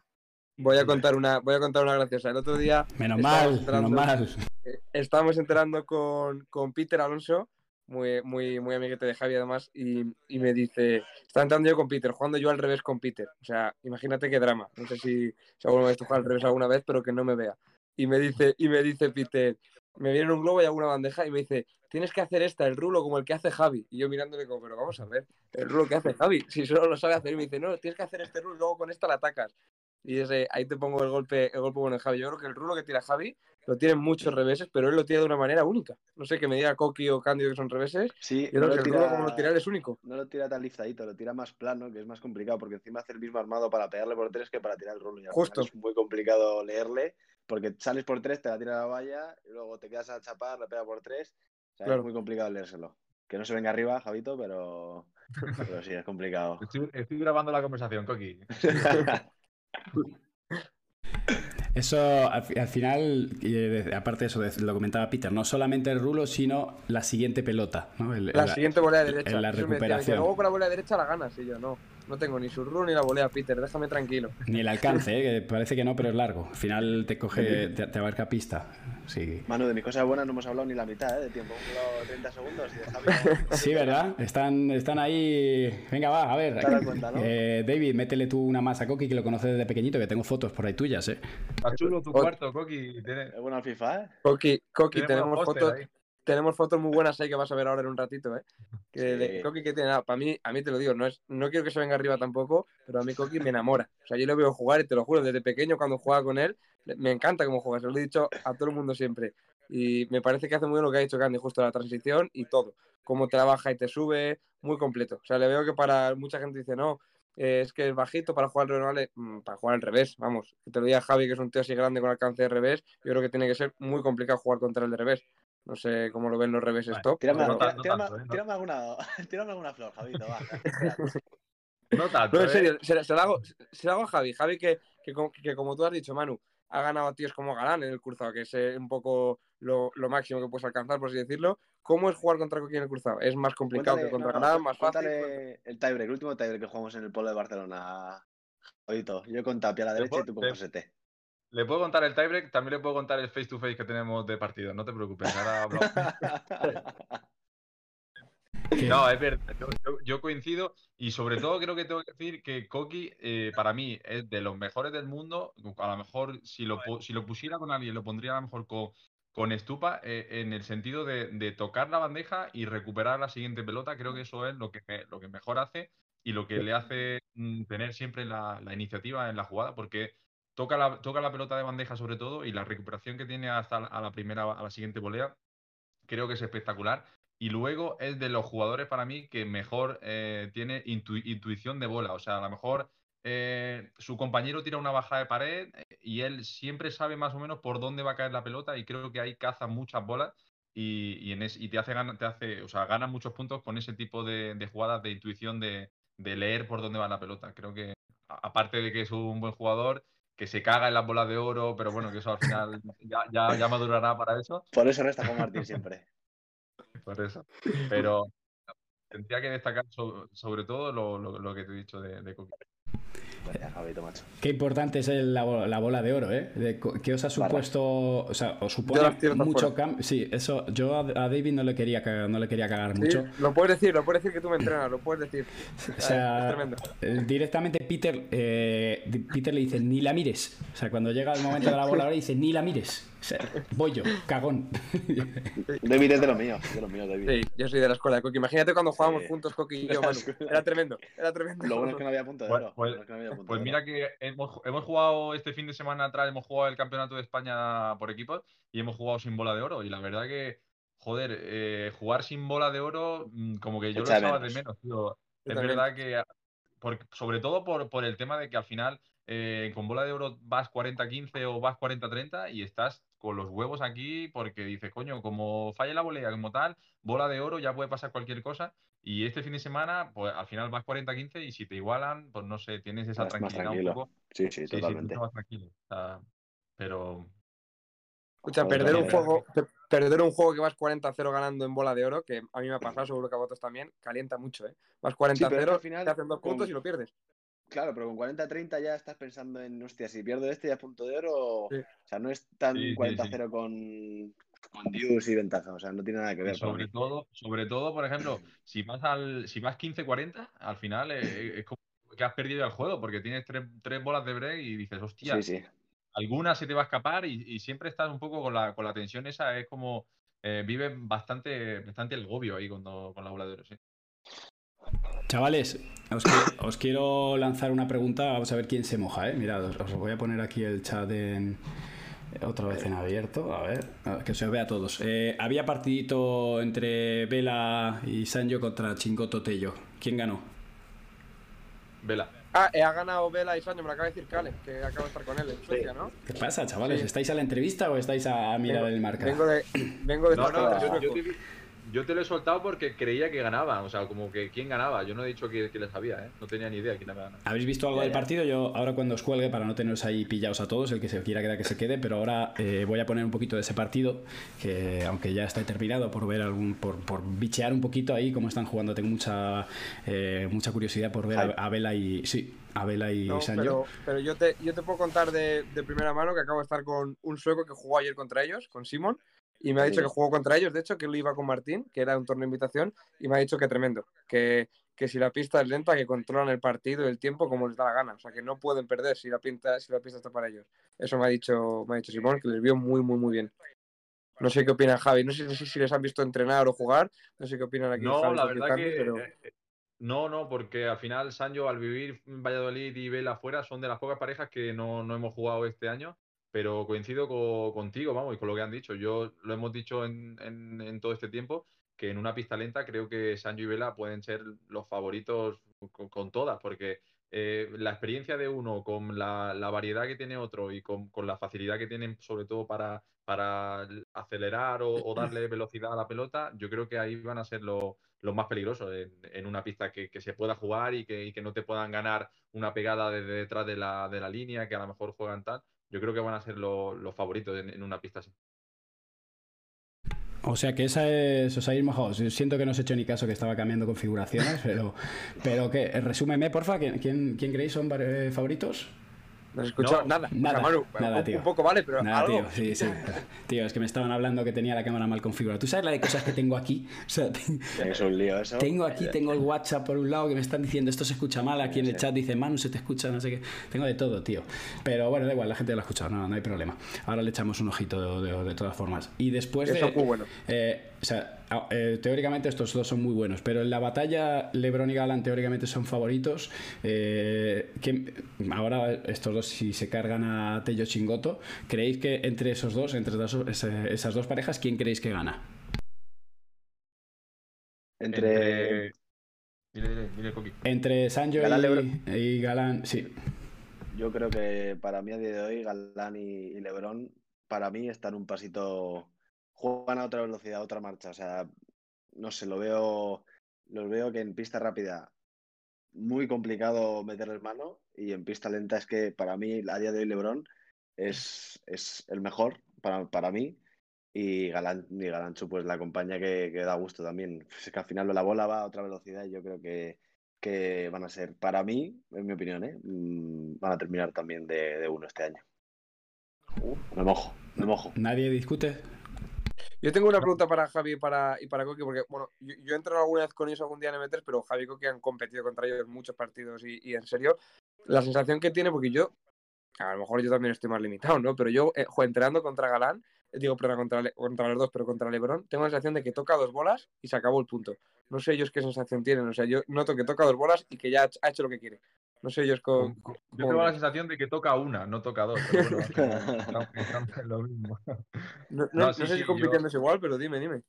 Voy a contar una, voy a contar una graciosa. El otro día. Menos mal, menos mal. Eh, estábamos enterando con, con, Peter Alonso, muy, muy, muy amiguete de Javi además, y, y, me dice, está entrando yo con Peter, jugando yo al revés con Peter. O sea, imagínate qué drama. No sé si, si alguna vez al revés alguna vez, pero que no me vea. Y me dice, y me dice Peter, me viene un globo y hago una bandeja y me dice, tienes que hacer esta, el rulo como el que hace Javi. Y yo mirándole como, pero vamos a ver, el rulo que hace Javi, si solo lo sabe hacer. Y me dice, no, tienes que hacer este rulo y luego con esta la atacas. Y ese, ahí te pongo el golpe, el golpe bueno de Javi. Yo creo que el rulo que tira Javi lo tiene muchos reveses, pero él lo tira de una manera única. No sé que me diga Coqui o Cándido que son reveses. Sí, yo creo que el rulo como lo tira es único. No lo tira tan listadito, lo tira más plano, que es más complicado, porque encima hace el mismo armado para pegarle por tres que para tirar el rulo. Y Justo. Es muy complicado leerle, porque sales por tres, te la tira la valla, y luego te quedas a chapar, le pega por tres, es muy complicado leérselo. Que no se venga arriba, Javito, pero, (laughs) pero sí, es complicado. Estoy, grabando la conversación, Coqui. (laughs) Eso al, final, aparte de eso, lo comentaba Peter, no solamente el rulo, sino la siguiente pelota. la, siguiente bola de derecha. En la recuperación. luego con la bola de derecha la ganas, y yo no. No tengo ni su rulo ni la volea, Peter, déjame tranquilo. Ni el alcance, ¿eh? que parece que no, pero es largo. Al final te coge, te, abarca pista. Sí. Manu, de mi cosa buena no hemos hablado ni la mitad ¿eh? de tiempo. Hemos 30 segundos y (laughs) Sí, ¿verdad? Están, están ahí. Venga, va, a ver. Eh, David, métele tú una más a Coqui, que lo conoces desde pequeñito, que tengo fotos por ahí tuyas, ¿eh? Está chulo tu cuarto, Coqui. Es bueno al FIFA, ¿eh? Coqui, Coqui tenemos, fotos tenemos fotos muy buenas ahí que vas a ver ahora en un ratito, ¿eh? Que de Coqui que tiene, para mí, a mí te lo digo, no es, no quiero que se venga arriba tampoco, pero a mí Coqui me enamora. O sea, yo lo veo jugar y te lo juro, desde pequeño cuando juega con él, me encanta cómo juega, se lo he dicho a todo el mundo siempre. Y me parece que hace muy bien lo que ha dicho Candy, justo la transición y todo. Cómo trabaja y te sube, muy completo. O sea, le veo que para mucha gente dice, no, eh, es que es bajito para jugar al mm, para jugar al revés, vamos. Que te lo diga Javi, que es un tío así grande con alcance de revés, yo creo que tiene que ser muy complicado jugar contra el de revés. No sé cómo lo ven los reveses Vale, top. Tírame, pero- no tanto, tírame- no tanto, ¿eh? tírame alguna, (laughs) tírame alguna flor, Javito, va. (laughs) No tanto. No, en ¿eh? serio, se, se lo hago, se lo hago a Javi. Javi que, que, como- que como tú has dicho, Manu, ha ganado a tíos como Galán en el cruzado, que es eh, un poco lo, lo máximo que puedes alcanzar, por así decirlo. ¿Cómo es jugar contra Coqui en el cruzado? ¿Es más complicado Cuéntale- que contra no, no, Galán? ¿Más fácil? el tiebreak, el último tiebreak que jugamos en el polo de Barcelona. Javito, yo con Tapia a la derecha y tú con te- Josete. Le puedo contar el tiebreak, también le puedo contar el face to face que tenemos de partido, no te preocupes. Ahora (laughs) No, es verdad, yo, yo- coincido y sobre todo creo que tengo que decir que Koki eh, para mí es de los mejores del mundo. A lo mejor si lo, si lo pusiera con alguien lo pondría a lo mejor con, con Estupa eh, en el sentido de, de tocar la bandeja y recuperar la siguiente pelota. Creo que eso es lo que, me- lo que mejor hace y lo que le hace mm, tener siempre la, la iniciativa en la jugada porque toca la, toca la pelota de bandeja sobre todo y la recuperación que tiene hasta la- a la primera, a la siguiente volea creo que es espectacular. Y luego es de los jugadores para mí que mejor eh, tiene intu- intuición de bola. O sea, a lo mejor eh, su compañero tira una bajada de pared eh, y él siempre sabe más o menos por dónde va a caer la pelota y creo que ahí caza muchas bolas y, y te hace, te hace, o sea, gana muchos puntos con ese tipo de, de jugadas de intuición de, leer por dónde va la pelota. Creo que aparte de que es un buen jugador, que se caga en las bolas de oro, pero bueno, que eso al final ya, ya, ya madurará para eso. Por eso resta Juan Martín siempre. (laughs) Por eso. Pero tendría que destacar so- sobre todo lo, lo- lo que te he dicho de, de. Gracias, Javito, macho. Qué importante es el- la, la bola de oro, ¿eh? De ¿Qué os ha supuesto? O sea, os Yo supone mucho cambio. Sí, eso. Yo a, a David no le quería cagar, no le quería cagar Sí, mucho. lo puedes decir, lo puedes decir que tú me entrenas, lo puedes decir. O sea, (laughs) es tremendo. eh, directamente Peter, eh, Peter le dice, ni la mires. O sea, cuando llega el momento de la bola ahora dice, ni la mires. Voy yo, cagón. David es de los míos, de los míos, David. Sí, yo soy de la escuela de Coqui. Imagínate cuando jugábamos Sí. juntos Coqui y yo, Manu. Era tremendo, era tremendo. Lo bueno es que no había punto de Pues- oro. pues- lo bueno es que no había Pues mira que hemos, hemos jugado este fin de semana atrás, hemos jugado el Campeonato de España por equipos y hemos jugado sin bola de oro. Y la verdad que, joder, eh, jugar sin bola de oro, mm, como que yo Echa lo echaba de menos. tío. Es verdad que, por- sobre todo por, por el tema de que al final eh, con bola de oro vas 40-15 o vas 40-30 y estás con los huevos aquí porque dices, coño, como falla la volea, como tal, bola de oro ya puede pasar cualquier cosa. Y este fin de semana, pues al final vas 40-15 y si te igualan, pues no sé, tienes esa más tranquilidad un poco. Sí, sí, Sí, sí, totalmente. tranquilo. O sea, pero Escucha, Joder, perder un juego, pe- perder un juego que vas 40-0 ganando en bola de oro, que a mí me ha pasado, seguro que a vosotros también, calienta mucho, ¿eh? Vas 40-0, Sí, al final, te hacen dos con- puntos y lo pierdes. Claro, pero con 40-30 ya estás pensando en, hostia, si pierdo este ya es punto de oro. Sí. O sea, no es tan Sí, sí, 40-0 con, con Dios y ventaja. O sea, no tiene nada que ver. sobre todo, sobre todo, por ejemplo, (clears throat) si vas al, si vas 15-40, al final es como que has perdido el juego, porque tienes tres, tres bolas de break y dices, hostia, Sí, sí. alguna se te va a escapar y, y siempre estás un poco con la, con la tensión esa, es como eh, vive bastante, bastante el gobio ahí cuando, con la bola de oro, sí. Chavales, os, qui- (coughs) os quiero lanzar una pregunta. Vamos a ver quién se moja, ¿eh? Mirad, os, os voy a poner aquí el chat en. Otra vez en abierto, a ver, a ver, que se os vea a todos. Eh, había partidito entre Vela y Sanjo contra Chingoto Tello. ¿Quién ganó? Vela. Ah, eh, ha ganado Vela y Sancho, me lo acaba de decir Cale, que acaba de estar con él en Suecia, ¿no? ¿Qué pasa, chavales? Sí. ¿Estáis a la entrevista o estáis a, a mirar Vengo- el marca? Vengo de, vengo de No, no, yo, yo yo te lo he soltado porque creía que ganaba, o sea, como que quién ganaba. Yo no he dicho que, que le sabía, ¿eh? No tenía ni idea quién había ganado. ¿Habéis visto algo Ya, del ya. partido? Yo ahora cuando os cuelgue, para no teneros ahí pillados a todos, el que se quiera quedar que se quede, pero ahora eh, voy a poner un poquito de ese partido, que aunque ya está terminado, por ver algún, por, por bichear un poquito ahí cómo están jugando, tengo mucha eh, mucha curiosidad por ver a, a Vela y sí, a Vela y No, Sancho. pero, pero yo, te, yo te puedo contar de, de primera mano que acabo de estar con un sueco que jugó ayer contra ellos, con Simon, y me ha dicho Sí. que jugó contra ellos, de hecho, que él iba con Martín, que era un torneo de invitación, y me ha dicho que tremendo, que, que si la pista es lenta, que controlan el partido y el tiempo como les da la gana, o sea, que no pueden perder si la, pinta, si la pista está para ellos. Eso me ha dicho, me ha dicho Simón, que les vio muy, muy, muy bien. No sé qué opina Javi, no sé si, si les han visto entrenar o jugar, no sé qué opinan aquí. No, Javi, la verdad que. pero- eh, eh, No, no, porque al final Sancho, al vivir en Valladolid y Vela afuera, son de las pocas parejas que no, no hemos jugado este año. Pero coincido co- contigo, vamos, y con lo que han dicho. Yo lo hemos dicho en, en- en todo este tiempo, que en una pista lenta creo que Sancho y Vela pueden ser los favoritos con, con todas, porque eh, la experiencia de uno con la, variedad que tiene otro y con, la facilidad que tienen sobre todo para, para acelerar o, darle (clears throat) velocidad a la pelota, yo creo que ahí van a ser los más peligrosos en, una pista que, se pueda jugar y que, no te puedan ganar una pegada desde detrás de la, de la línea, que a lo mejor juegan tal. Yo creo que van a ser los favoritos en una pista así. O sea que esa es, os habéis mojado. Siento que no os he hecho ni caso que estaba cambiando configuraciones, pero, pero que resúmeme, porfa, ¿quién, quién creéis son favoritos? No has escuchado nada. Nada, nada, tío. Un poco vale, pero nada, tío. Sí, sí. (laughs) tío, es que me estaban hablando que tenía la cámara mal configurada. ¿Tú sabes la de cosas que tengo aquí? O sea, (laughs) tengo, un lío eso. Tengo aquí, tengo el WhatsApp por un lado que me están diciendo esto se escucha mal. Aquí en el chat dice Manu, se te escucha, no sé qué. Tengo de todo, tío. Pero bueno, da igual, la gente lo ha escuchado, no, no hay problema. Ahora le echamos un ojito de, todas formas. Y después eso de. Muy bueno. Eh, o sea, eh, teóricamente estos dos son muy buenos, pero en la batalla LeBron y Galán teóricamente son favoritos. Eh, ahora estos dos si se cargan a Tello Chingoto, ¿creéis que entre esos dos, entre esas dos parejas, quién creéis que gana? Entre... Entre Sanjo y, Galán, sí. Yo creo que para mí a día de hoy Galán y Lebron, para mí están un pasito juegan a otra velocidad, a otra marcha. O sea, no sé, lo veo, lo veo que en pista rápida muy complicado meterles mano y en pista lenta es que para mí a día de hoy Lebron es, es el mejor para, para mí y Galán, y Galancho pues la acompaña que, da gusto también. Es que al final la bola va a otra velocidad y yo creo que, que van a ser, para mí, en mi opinión, ¿eh? Mm, van a terminar también de, de uno este año. me mojo, me mojo. ¿Nadie discute? Yo tengo una pregunta para Javi y para, y para Coqui, porque bueno, yo, he entrado alguna vez con ellos algún día en M3, pero Javi y Coqui han competido contra ellos en muchos partidos y, en serio, la sensación que tiene, porque yo, a lo mejor yo también estoy más limitado, ¿no? Pero yo, eh, entrenando contra Galán, digo, pero contra, contra los dos, pero contra Lebron, tengo la sensación de que toca dos bolas y se acabó el punto. No sé ellos qué sensación tienen, o sea, yo noto que toca dos bolas y que ya ha hecho lo que quiere. No sé ellos con. Yo tengo la sensación de que toca una, no toca dos. Pero bueno, (laughs) lo mismo. No, (laughs) sé si compitiendo es igual, pero dime, dime.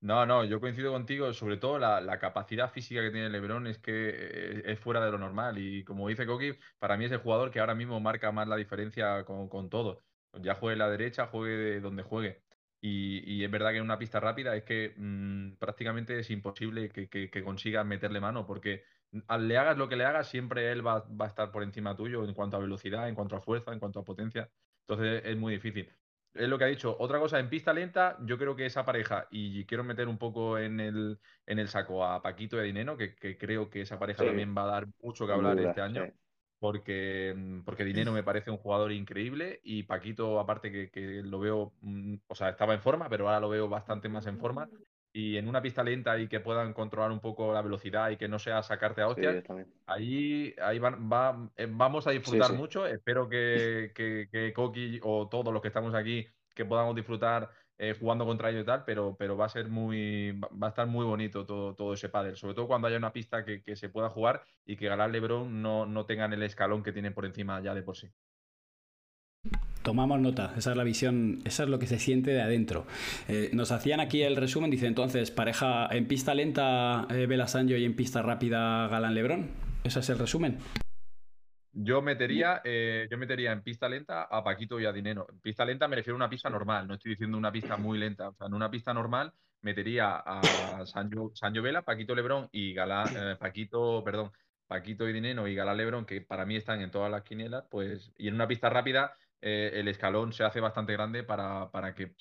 No, no, yo coincido contigo, sobre todo la, capacidad física que tiene Lebron es que eh, es fuera de lo normal y como dice Koki, para mí es el jugador que ahora mismo marca más la diferencia con, con todo. Ya juegue la derecha, juegue de donde juegue. Y, es verdad que en una pista rápida es que mm, prácticamente es imposible que, que, consiga meterle mano, porque le hagas lo que le hagas, siempre él va, a estar por encima tuyo en cuanto a velocidad, en cuanto a fuerza, en cuanto a potencia. Entonces es muy difícil. Es lo que ha dicho. Otra cosa, en pista lenta, yo creo que esa pareja, y quiero meter un poco en el, en el saco a Paquito y a Dineno, que, creo que esa pareja también va a dar mucho que hablar este año. Porque, porque Dinero me parece un jugador increíble y Paquito, aparte que, que, lo veo, mm, o sea, estaba en forma, pero ahora lo veo bastante más en forma y en una pista lenta y que puedan controlar un poco la velocidad y que no sea sacarte a hostias, ahí, ahí va, eh, vamos a disfrutar mucho. Espero que, que, que Koki o todos los que estamos aquí que podamos disfrutar eh, jugando contra ellos y tal, pero, pero va a ser muy, va a estar muy bonito todo, todo ese pádel, sobre todo cuando haya una pista que, que se pueda jugar y que Galán Lebron no, no tengan el escalón que tienen por encima ya de por sí. Tomamos nota, esa es la visión, esa es lo que se siente de adentro. Eh, nos hacían aquí el resumen, dice entonces, pareja en pista lenta eh, Bela y en pista rápida Galán Lebrón. ¿Ese es el resumen? Yo metería, eh, yo metería en pista lenta a Paquito y a Dinero. En pista lenta me refiero a una pista normal, no estoy diciendo una pista muy lenta. O sea, en una pista normal metería a Sancho, Vela, Paquito Lebrón y Galán, eh, Paquito, perdón, Paquito y Dinero y Galán Lebrón, que para mí están en todas las quinielas, pues, y en una pista rápida eh, el escalón se hace bastante grande para, que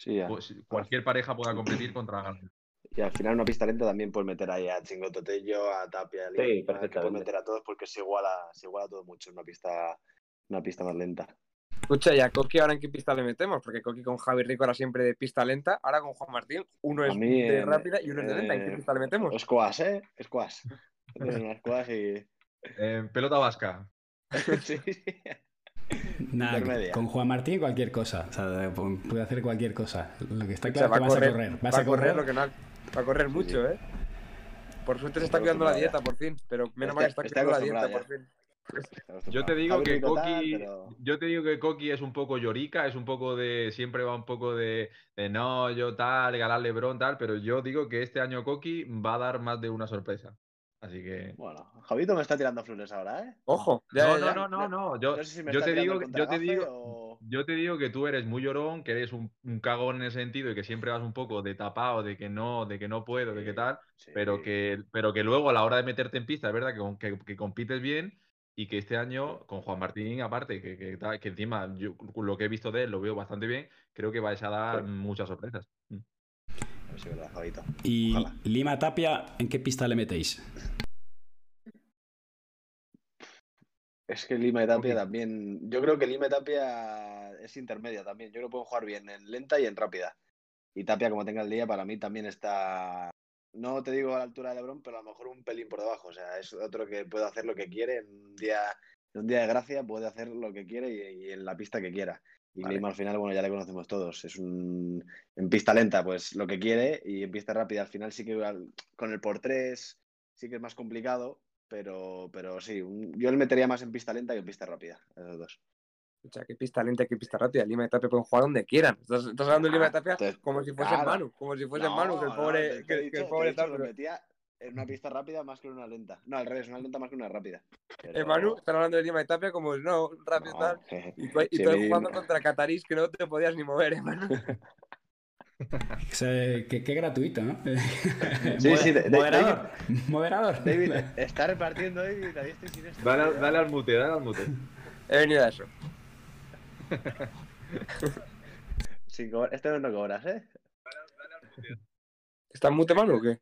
cualquier pareja pueda competir (clears throat) contra Y al final una pista lenta también puedes meter ahí a Chingototello, a Tapia, a sí, puedes meter a todos porque se iguala, se iguala todo mucho en una pista, una pista más lenta. Escucha, ya Coqui ahora en qué pista le metemos, porque Coqui con Javi Rico era siempre de pista lenta, ahora con Juan Martín, uno es de rápida y uno es de lenta, ¿en qué pista le metemos? Squash, ¿eh? Squash. (laughs) Squash y... pelota vasca. (laughs) sí, sí. (laughs) Nada, con Juan Martín cualquier cosa. O sea, puede hacer cualquier cosa. Lo que está claro es que vas a correr. Vas a correr, lo que no, va a correr mucho, ¿eh? Por suerte se está cuidando la dieta, por fin. Pero menos mal que está cuidando la dieta, por fin. Yo te digo que Coqui, yo te digo que Coqui es un poco llorica, es un poco de, siempre va un poco de, de no, yo tal, Galán Lebron tal, pero yo digo que este año Coqui va a dar más de una sorpresa. Así que. Bueno, Javito me está tirando flores ahora, ¿eh? Ojo. no, no, no, no, no. Yo, te digo, yo te digo, yo te digo que tú eres muy llorón, que eres un, cagón en ese sentido y que siempre vas un poco de tapado, de que no, de que no puedo, de que tal, pero que, pero que luego a la hora de meterte en pista, es verdad que, que, compites bien y que este año con Juan Martín, aparte, que, que, que encima yo, lo que he visto de él lo veo bastante bien, creo que vais a dar muchas sorpresas. ¿Y Lima Tapia, en qué pista le metéis? Es que Lima y Tapia también. Yo creo que Lima y Tapia es intermedia también. Yo creo que pueden jugar bien en lenta y en rápida. Y Tapia, como tenga el día, para mí también está. No te digo a la altura de Lebron, pero a lo mejor un pelín por debajo. O sea, es otro que puede hacer lo que quiere. En un día, en un día de gracia puede hacer lo que quiere y en la pista que quiera. Y Lima al final, bueno, ya le conocemos todos. Es un. En pista lenta, pues lo que quiere. Y en pista rápida, al final sí que con el por tres sí que es más complicado. Pero, pero sí, yo le metería más en pista lenta que en pista rápida, esos dos. O sea, que pista lenta, que pista rápida. Lima y Tapia pueden jugar donde quieran. Estás, hablando de Lima y ah, Tapia como si fuese Manu, como si fuese Manu, que el pobre, que, el pobre metía en una pista rápida más que en una lenta. No, al revés, una lenta más que una rápida. Pero... Manu, están hablando de Lima y Tapia como no, rápido tal. Y, y tú jugando contra Catarís que no te podías ni mover, ¿eh, Manu. (laughs) qué, gratuito, ¿no? (laughs) Sí, sí, moderador. moderador. David, (laughs) está repartiendo David, estoy sin esto. Dale, dale, al mute, dale al mute. He venido a eso. Este no cobras, ¿eh? ¿Está en mute, Manu, o qué?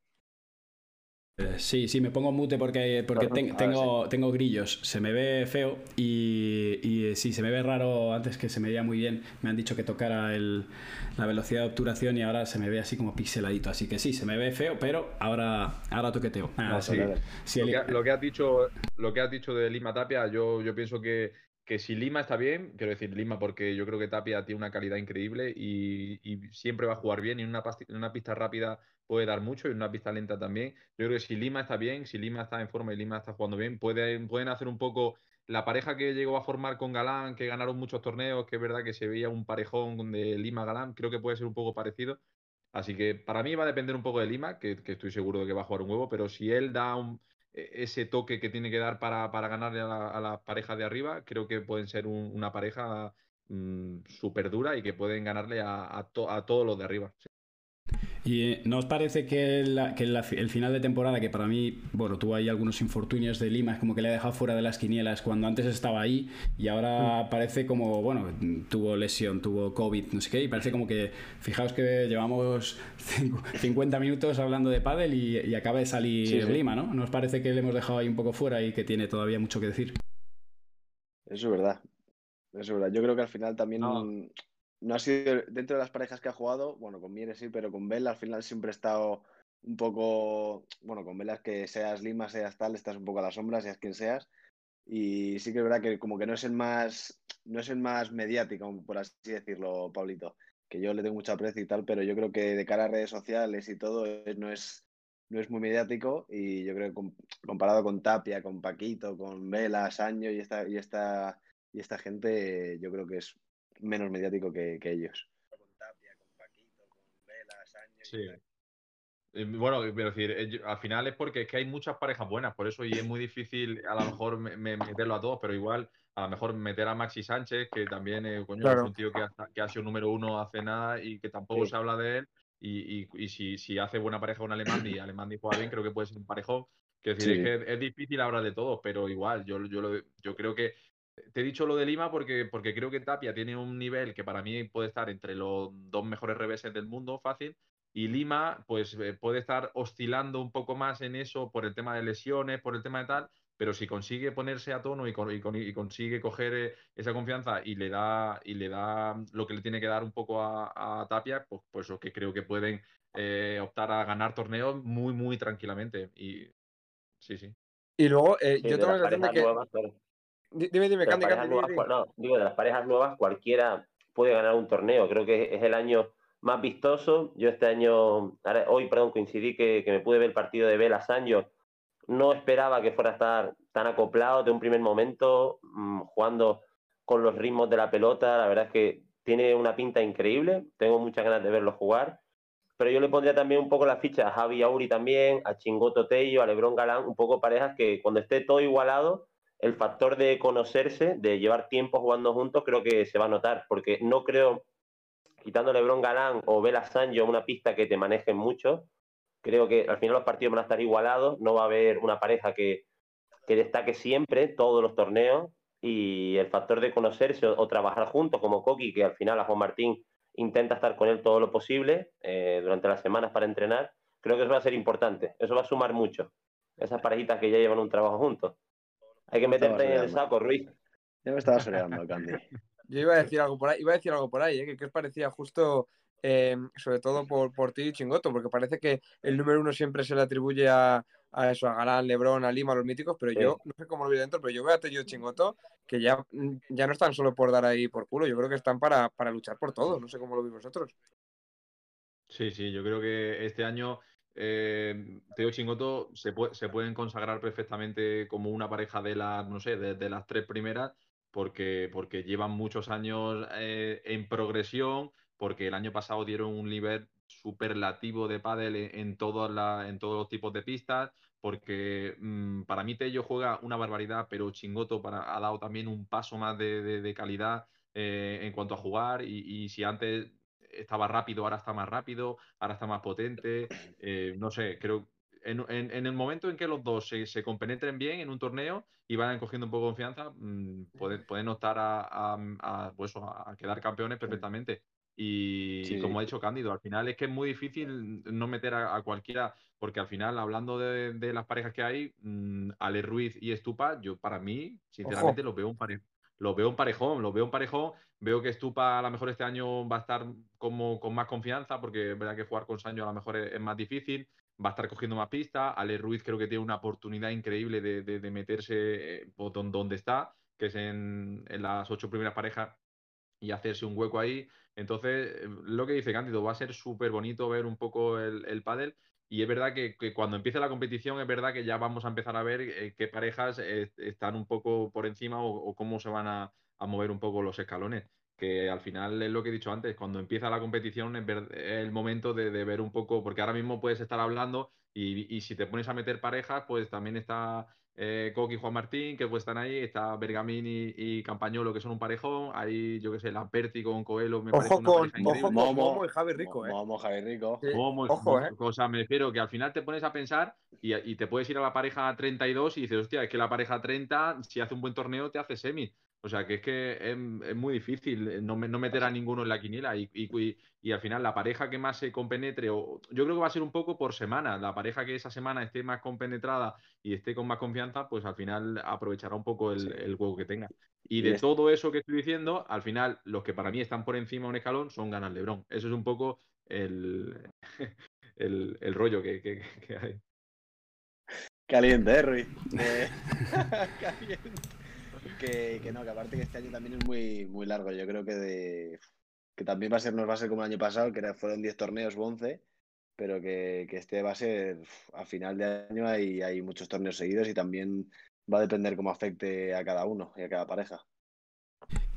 Eh, sí, sí, me pongo mute porque, porque tengo, tengo grillos. Se me ve feo y, y, eh, sí, se me ve raro. Antes que se me veía muy bien, me han dicho que tocara la velocidad de obturación y ahora se me ve así como pixeladito. Así que sí, se me ve feo, pero ahora, ahora toqueteo. Ah, lo, que, has dicho, lo que has dicho de Lima Tapia, yo, yo pienso que, que si Lima está bien, quiero decir Lima porque yo creo que Tapia tiene una calidad increíble y, siempre va a jugar bien y en una, en una pista rápida puede dar mucho y una pista lenta también. Yo creo que si Lima está bien, si Lima está en forma y Lima está jugando bien, pueden, pueden hacer un poco la pareja que llegó a formar con Galán, que ganaron muchos torneos, que es verdad que se veía un parejón de Lima-Galán, creo que puede ser un poco parecido. Así que para mí va a depender un poco de Lima, que, estoy seguro de que va a jugar un huevo, pero si él da e, ese toque que tiene que dar para, para ganarle a la, a pareja de arriba, creo que pueden ser una pareja mm, súper dura y que pueden ganarle a, a todos los de arriba. ¿Y eh, no os parece que, el final de temporada, que para mí, bueno, tuvo ahí algunos infortunios de Lima, es como que le ha dejado fuera de las quinielas cuando antes estaba ahí y ahora mm. parece como, bueno, tuvo lesión, tuvo COVID, no sé qué, y parece como que, fijaos que llevamos 50 minutos hablando de pádel y, acaba de salir Lima, ¿no? ¿No os parece que le hemos dejado ahí un poco fuera y que tiene todavía mucho que decir? Eso es verdad. Eso es verdad. Yo creo que al final también no ha sido dentro de las parejas que ha jugado, bueno, con Mieres sí, pero con Vela al final siempre ha estado un poco, bueno, con Vela que seas Lima, seas tal, estás un poco a la sombra, seas quien seas. Y sí que es verdad que como que no es el más, no es el más mediático, por así decirlo, Pablito, que yo le tengo mucho aprecio y tal, pero yo creo que de cara a redes sociales y todo no es, no es muy mediático y yo creo que comparado con Tapia, con Paquito, con Vela, Saño y esta, y esta, y esta gente, yo creo que es menos mediático que, ellos. Con Tapia, con Paquito, con Vela, Sí. Bueno, quiero decir, al final es porque es que hay muchas parejas buenas, por eso y es muy difícil a lo mejor meterlo a todos, pero igual a lo mejor meter a Maxi Sánchez, que también es un tío que ha, sido número uno hace nada y que tampoco se habla de él. Y, y, si, si, hace buena pareja con Alemán y Alemán juega bien, creo que puede ser un parejón. Quiero decir, es que es difícil hablar de todo, pero igual, yo, yo, yo creo que te he dicho lo de Lima porque, porque creo que Tapia tiene un nivel que para mí puede estar entre los dos mejores reveses del mundo, fácil. Y Lima, pues eh, puede estar oscilando un poco más en eso por el tema de lesiones, por el tema de tal, pero si consigue ponerse a tono y, y, consigue coger eh, esa confianza y le da y le da lo que le tiene que dar un poco a, Tapia, pues, pues lo que creo que pueden eh, optar a ganar torneos muy, muy tranquilamente. Y sí, sí. Y luego, yo tengo la que. Dime, dime, Candy, No, digo, de las parejas nuevas, cualquiera puede ganar un torneo. Creo que es el año más vistoso. Yo este año, hoy, perdón, coincidí que, me pude ver el partido de Vela Sancho. No esperaba que fuera a estar tan acoplado de un primer momento, mm, jugando con los ritmos de la pelota. La verdad es que tiene una pinta increíble. Tengo muchas ganas de verlo jugar. pero yo le pondría también un poco la ficha a Javi Auri también, a Chingoto Tello, a Lebron Galán, un poco parejas que cuando esté todo igualado, el factor de conocerse, de llevar tiempo jugando juntos, creo que se va a notar, porque no creo, quitando Lebron Galán o Vela Sancho, una pista que te manejen mucho, creo que al final los partidos van a estar igualados, no va a haber una pareja que, que destaque siempre todos los torneos y el factor de conocerse o, trabajar juntos, como Coqui, que al final a Juan Martín intenta estar con él todo lo posible eh, durante las semanas para entrenar, creo que eso va a ser importante, eso va a sumar mucho, esas parejitas que ya llevan un trabajo juntos. Hay que meterte en el saco, Ruiz. Ya me estaba soleando, Candy. (laughs) Yo iba a decir algo por ahí, iba a decir algo por ahí, ¿eh? que, os parecía justo, eh, sobre todo por, por ti y Chingoto, porque parece que el número uno siempre se le atribuye a, a eso, a Galán, Lebron, a Lima, a los míticos, pero yo no sé cómo lo vi dentro, pero yo veo a Tello Chingoto que ya, ya no están solo por dar ahí por culo, yo creo que están para, para luchar por todo, no sé cómo lo veis vosotros. Sí, sí, yo creo que este año eh, Teo Chingoto se, pueden consagrar perfectamente como una pareja de las, no sé, de, las tres primeras, porque, porque llevan muchos años eh, en progresión, porque el año pasado dieron un nivel superlativo de pádel en, todos los tipos de pistas, porque mm, para mí Tello juega una barbaridad, pero Chingoto para, ha dado también un paso más de, calidad eh, en cuanto a jugar y, si antes estaba rápido, ahora está más rápido, ahora está más potente, eh, no sé, creo... En, en, el momento en que los dos se, se, compenetren bien en un torneo y vayan cogiendo un poco de confianza, mmm, pueden, pueden optar a, a, a, pues, a quedar campeones perfectamente. Y, como ha dicho Cándido, al final es que es muy difícil no meter a, cualquiera, porque al final, hablando de, de las parejas que hay, mmm, Ale Ruiz y Estupa, yo para mí, sinceramente, lo veo un parejón. Lo veo un parejón, lo veo un parejón. Veo que Estupa a lo mejor este año va a estar como con más confianza, porque es verdad que jugar con Sancho a lo mejor es, más difícil va a estar cogiendo más pistas. Ale Ruiz creo que tiene una oportunidad increíble de, de, meterse eh, donde está, que es en, las ocho primeras parejas y hacerse un hueco ahí. Entonces, lo que dice Cándido, va a ser súper bonito ver un poco el, el pádel. Y es verdad que, que, cuando empiece la competición, es verdad que ya vamos a empezar a ver eh, qué parejas eh, están un poco por encima o, cómo se van a, a, mover un poco los escalones. Que al final es lo que he dicho antes, cuando empieza la competición es, ver, es el momento de, de, ver un poco, porque ahora mismo puedes estar hablando y, y si te pones a meter parejas, pues también está eh, Coqui y Juan Martín, que pues están ahí, está Bergamín y, y, Campañolo, que son un parejón, ahí yo que sé, Lamperti con Coelho, me ojo parece una con, pareja increíble. Ojo con Momo y Javi Rico, eh. Momo, Javi Rico. Sí. Momo, Ojo, eh. O sea, me refiero que al final te pones a pensar y, y, te puedes ir a la pareja 32 y dices, hostia, es que la pareja 30, si hace un buen torneo, te hace semi. O sea, que es que es, es muy difícil no, no, meter a ninguno en la quiniela y, y, y, al final la pareja que más se compenetre, o, yo creo que va a ser un poco por semana, la pareja que esa semana esté más compenetrada y esté con más confianza, pues al final aprovechará un poco el, sí. el juego que tenga. Y de todo eso que estoy diciendo, al final los que para mí están por encima de un escalón son ganas Lebron. Eso es un poco el, (laughs) el, el rollo que, que, que, hay. Caliente, ¿eh, Ruiz? (laughs) Eh, (laughs) caliente que, no, que aparte que este año también es muy, muy largo. Yo creo que de que también va a ser, nos va a ser como el año pasado, que fueron 10 torneos o 11, pero que, que, este va a ser a final de año hay, hay muchos torneos seguidos y también va a depender cómo afecte a cada uno y a cada pareja.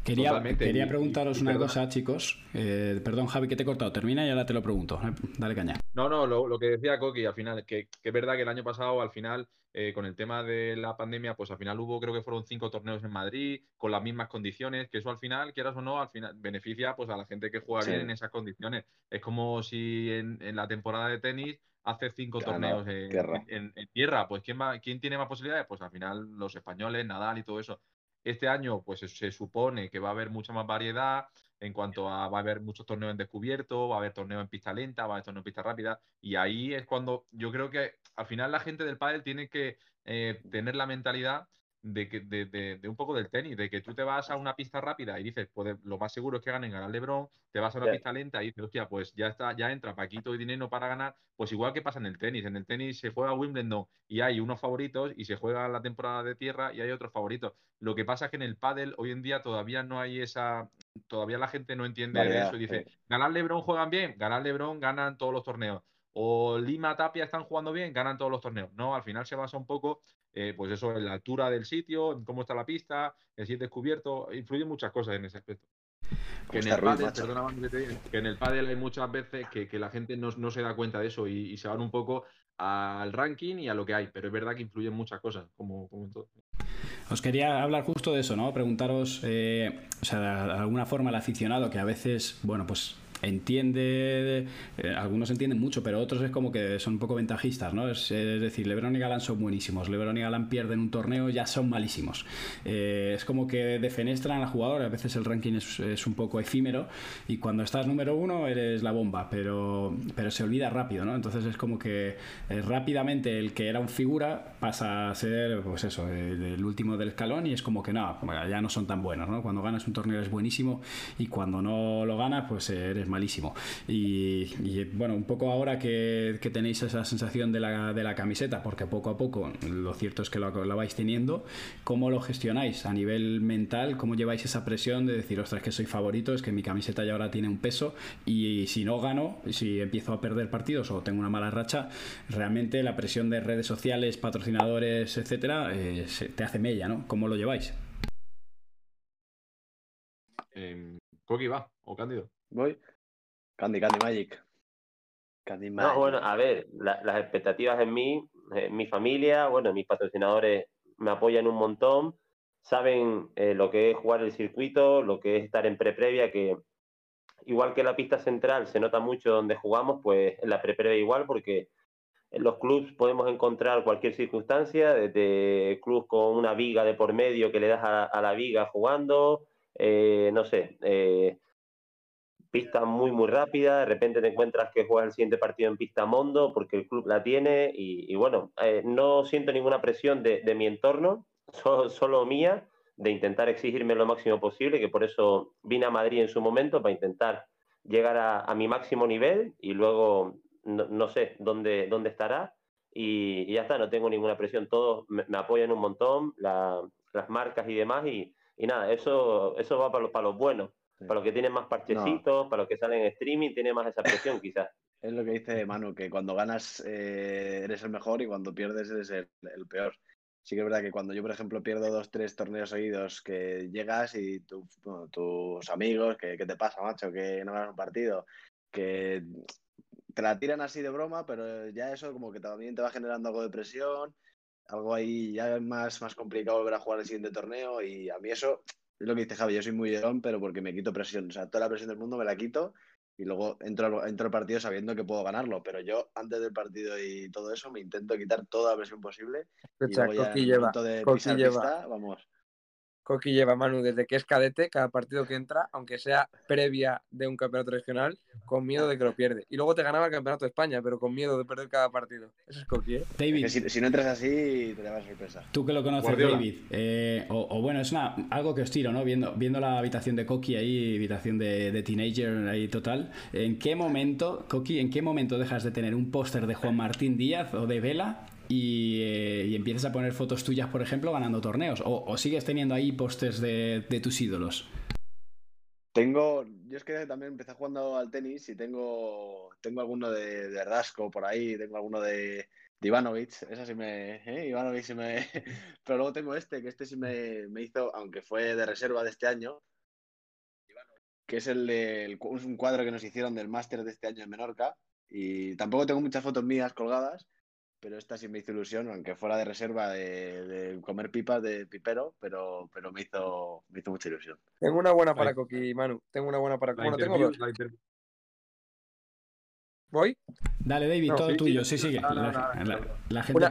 Quería, quería preguntaros una cosa, chicos. Eh, perdón, Javi, que te he cortado. Termina y ahora te lo pregunto. Dale caña. No, no, lo, lo que decía Coqui, al final, que, que, es verdad que el año pasado, al final, eh, con el tema de la pandemia, pues al final hubo, creo que fueron cinco torneos en Madrid, con las mismas condiciones, que eso al final, quieras o no, al final beneficia pues a la gente que juega sí. bien en esas condiciones. Es como si en, en la temporada de tenis hace cinco claro, torneos en tierra. En, en, tierra. Pues ¿quién, va, ¿quién tiene más posibilidades? Pues al final los españoles, Nadal y todo eso. Este año, pues se supone que va a haber mucha más variedad en cuanto a va a haber muchos torneos en descubierto, va a haber torneos en pista lenta, va a haber torneos en pista rápida, y ahí es cuando yo creo que al final la gente del pádel tiene que eh, tener la mentalidad de, que, de, de, de, un poco del tenis, de que tú te vas a una pista rápida y dices, pues lo más seguro es que ganen ganar Lebron, te vas a una sí. pista lenta y dices, hostia, pues ya está, ya entra Paquito y dinero para ganar, pues igual que pasa en el tenis, en el tenis se juega Wimbledon y hay unos favoritos y se juega la temporada de tierra y hay otros favoritos. Lo que pasa es que en el pádel hoy en día todavía no hay esa, todavía la gente no entiende vale, eso y dice, sí. ganar Lebron juegan bien, ganar Lebron ganan todos los torneos o Lima Tapia están jugando bien, ganan todos los torneos. No, al final se basa un poco, eh, pues eso, en la altura del sitio, en cómo está la pista, en si es descubierto, influyen muchas cosas en ese aspecto. que en, el pádel, que, en el pádel hay muchas veces que, la gente no, se da cuenta de eso y, se van un poco al ranking y a lo que hay, pero es verdad que influyen muchas cosas, como, como todo. Os quería hablar justo de eso, ¿no? Preguntaros, eh, o sea, de alguna forma el aficionado que a veces, bueno, pues entiende, eh, algunos entienden mucho, pero otros es como que son un poco ventajistas, ¿no? Es, decir, Lebron y Galán son buenísimos, Lebron y Galán pierden un torneo, ya son malísimos. Eh, es como que defenestran al jugador, a veces el ranking es, un poco efímero y cuando estás número uno eres la bomba, pero, pero se olvida rápido, ¿no? Entonces es como que eh, rápidamente el que era un figura pasa a ser, pues eso, el, último del escalón y es como que no, ya no son tan buenos, ¿no? Cuando ganas un torneo eres buenísimo y cuando no lo ganas, pues eres malísimo. Y, bueno, un poco ahora que, tenéis esa sensación de la, de la, camiseta, porque poco a poco lo cierto es que lo, vais teniendo, ¿cómo lo gestionáis a nivel mental? ¿Cómo lleváis esa presión de decir, ostras, que soy favorito, es que mi camiseta ya ahora tiene un peso y si no gano, si empiezo a perder partidos o tengo una mala racha, realmente la presión de redes sociales, patrocinadores, etcétera, eh, te hace mella, ¿no? ¿Cómo lo lleváis? Eh, va, o Cándido. Voy. Candy, Candy Magic. Candy Magic. No, bueno, a ver, las expectativas en mí, en mi familia, bueno, mis patrocinadores me apoyan un montón, saben eh, lo que es jugar el circuito, lo que es estar en pre-previa, que igual que la pista central se nota mucho donde jugamos, pues en la pre-previa igual, porque en los clubs podemos encontrar cualquier circunstancia, desde clubs con una viga de por medio que le das a, la viga jugando, eh, no sé, eh, pista muy, muy rápida, de repente te encuentras que juegas el siguiente partido en pista Mondo porque el club la tiene y, bueno, eh, no siento ninguna presión de, mi entorno, (laughs) solo, mía, de intentar exigirme lo máximo posible, que por eso vine a Madrid en su momento para intentar llegar a, mi máximo nivel y luego no, sé dónde, dónde estará. Y, ya está, no tengo ninguna presión, todos me, apoyan un montón, las marcas y demás y, nada, eso, eso va para, para los buenos para los que tienen más parchecitos, para los que salen en streaming, tiene más esa presión (laughs) quizás. Es lo que dice Manu, que cuando ganas eh, eres el mejor y cuando pierdes eres el, peor. Sí que es verdad que cuando yo, por ejemplo, pierdo dos, tres torneos seguidos, que llegas y tus amigos, que, ¿qué te pasa, macho? Que no ganas un partido, que te la tiran así de broma, pero ya eso como que también te va generando algo de presión, algo ahí ya es más, más complicado volver a jugar el siguiente torneo y a mí eso es lo que dice Javi, yo soy muy llorón, pero porque me quito presión. O sea, toda la presión del mundo me la quito y luego entro, entro al partido sabiendo que puedo ganarlo. Pero yo, antes del partido y todo eso, me intento quitar toda la presión posible. y luego ya lleva, de pisar Pista, vamos. Coqui lleva Manu desde que es cadete, cada partido que entra, aunque sea previa de un campeonato regional, con miedo de que lo pierde. Y luego te ganaba el campeonato de España, pero con miedo de perder cada partido. Eso es Coqui, ¿eh? David. si, no entras así, te da sorpresa. Tú que lo conoces, David. Eh, o, bueno, es una, algo que os tiro, ¿no? Viendo, viendo la habitación de Coqui ahí, habitación de, de teenager ahí total. ¿En qué momento, Coqui, en qué momento dejas de tener un póster de Juan Martín Díaz o de Vela eh, y, empiezas a poner fotos tuyas, por ejemplo, ganando torneos? ¿O, sigues teniendo ahí postes de, tus ídolos? Tengo, yo es que también empecé jugando al tenis y tengo, tengo alguno de, de por ahí, tengo alguno de, de Ivanovic, sí me, ¿eh? Ivanovic sí me, (laughs) pero luego tengo este, que este sí me, me hizo, aunque fue de reserva de este año, que es el de, un cuadro que nos hicieron del máster de este año en Menorca, y tampoco tengo muchas fotos mías colgadas, pero esta sí me hizo ilusión, aunque fuera de reserva de, comer pipas de pipero, pero, pero me, hizo, me hizo mucha ilusión. Tengo una buena para Coqui, Manu. Tengo una buena para Coqui. tengo dos. ¿Voy? Dale, David, todo tuyo. Sí, sigue. la, gente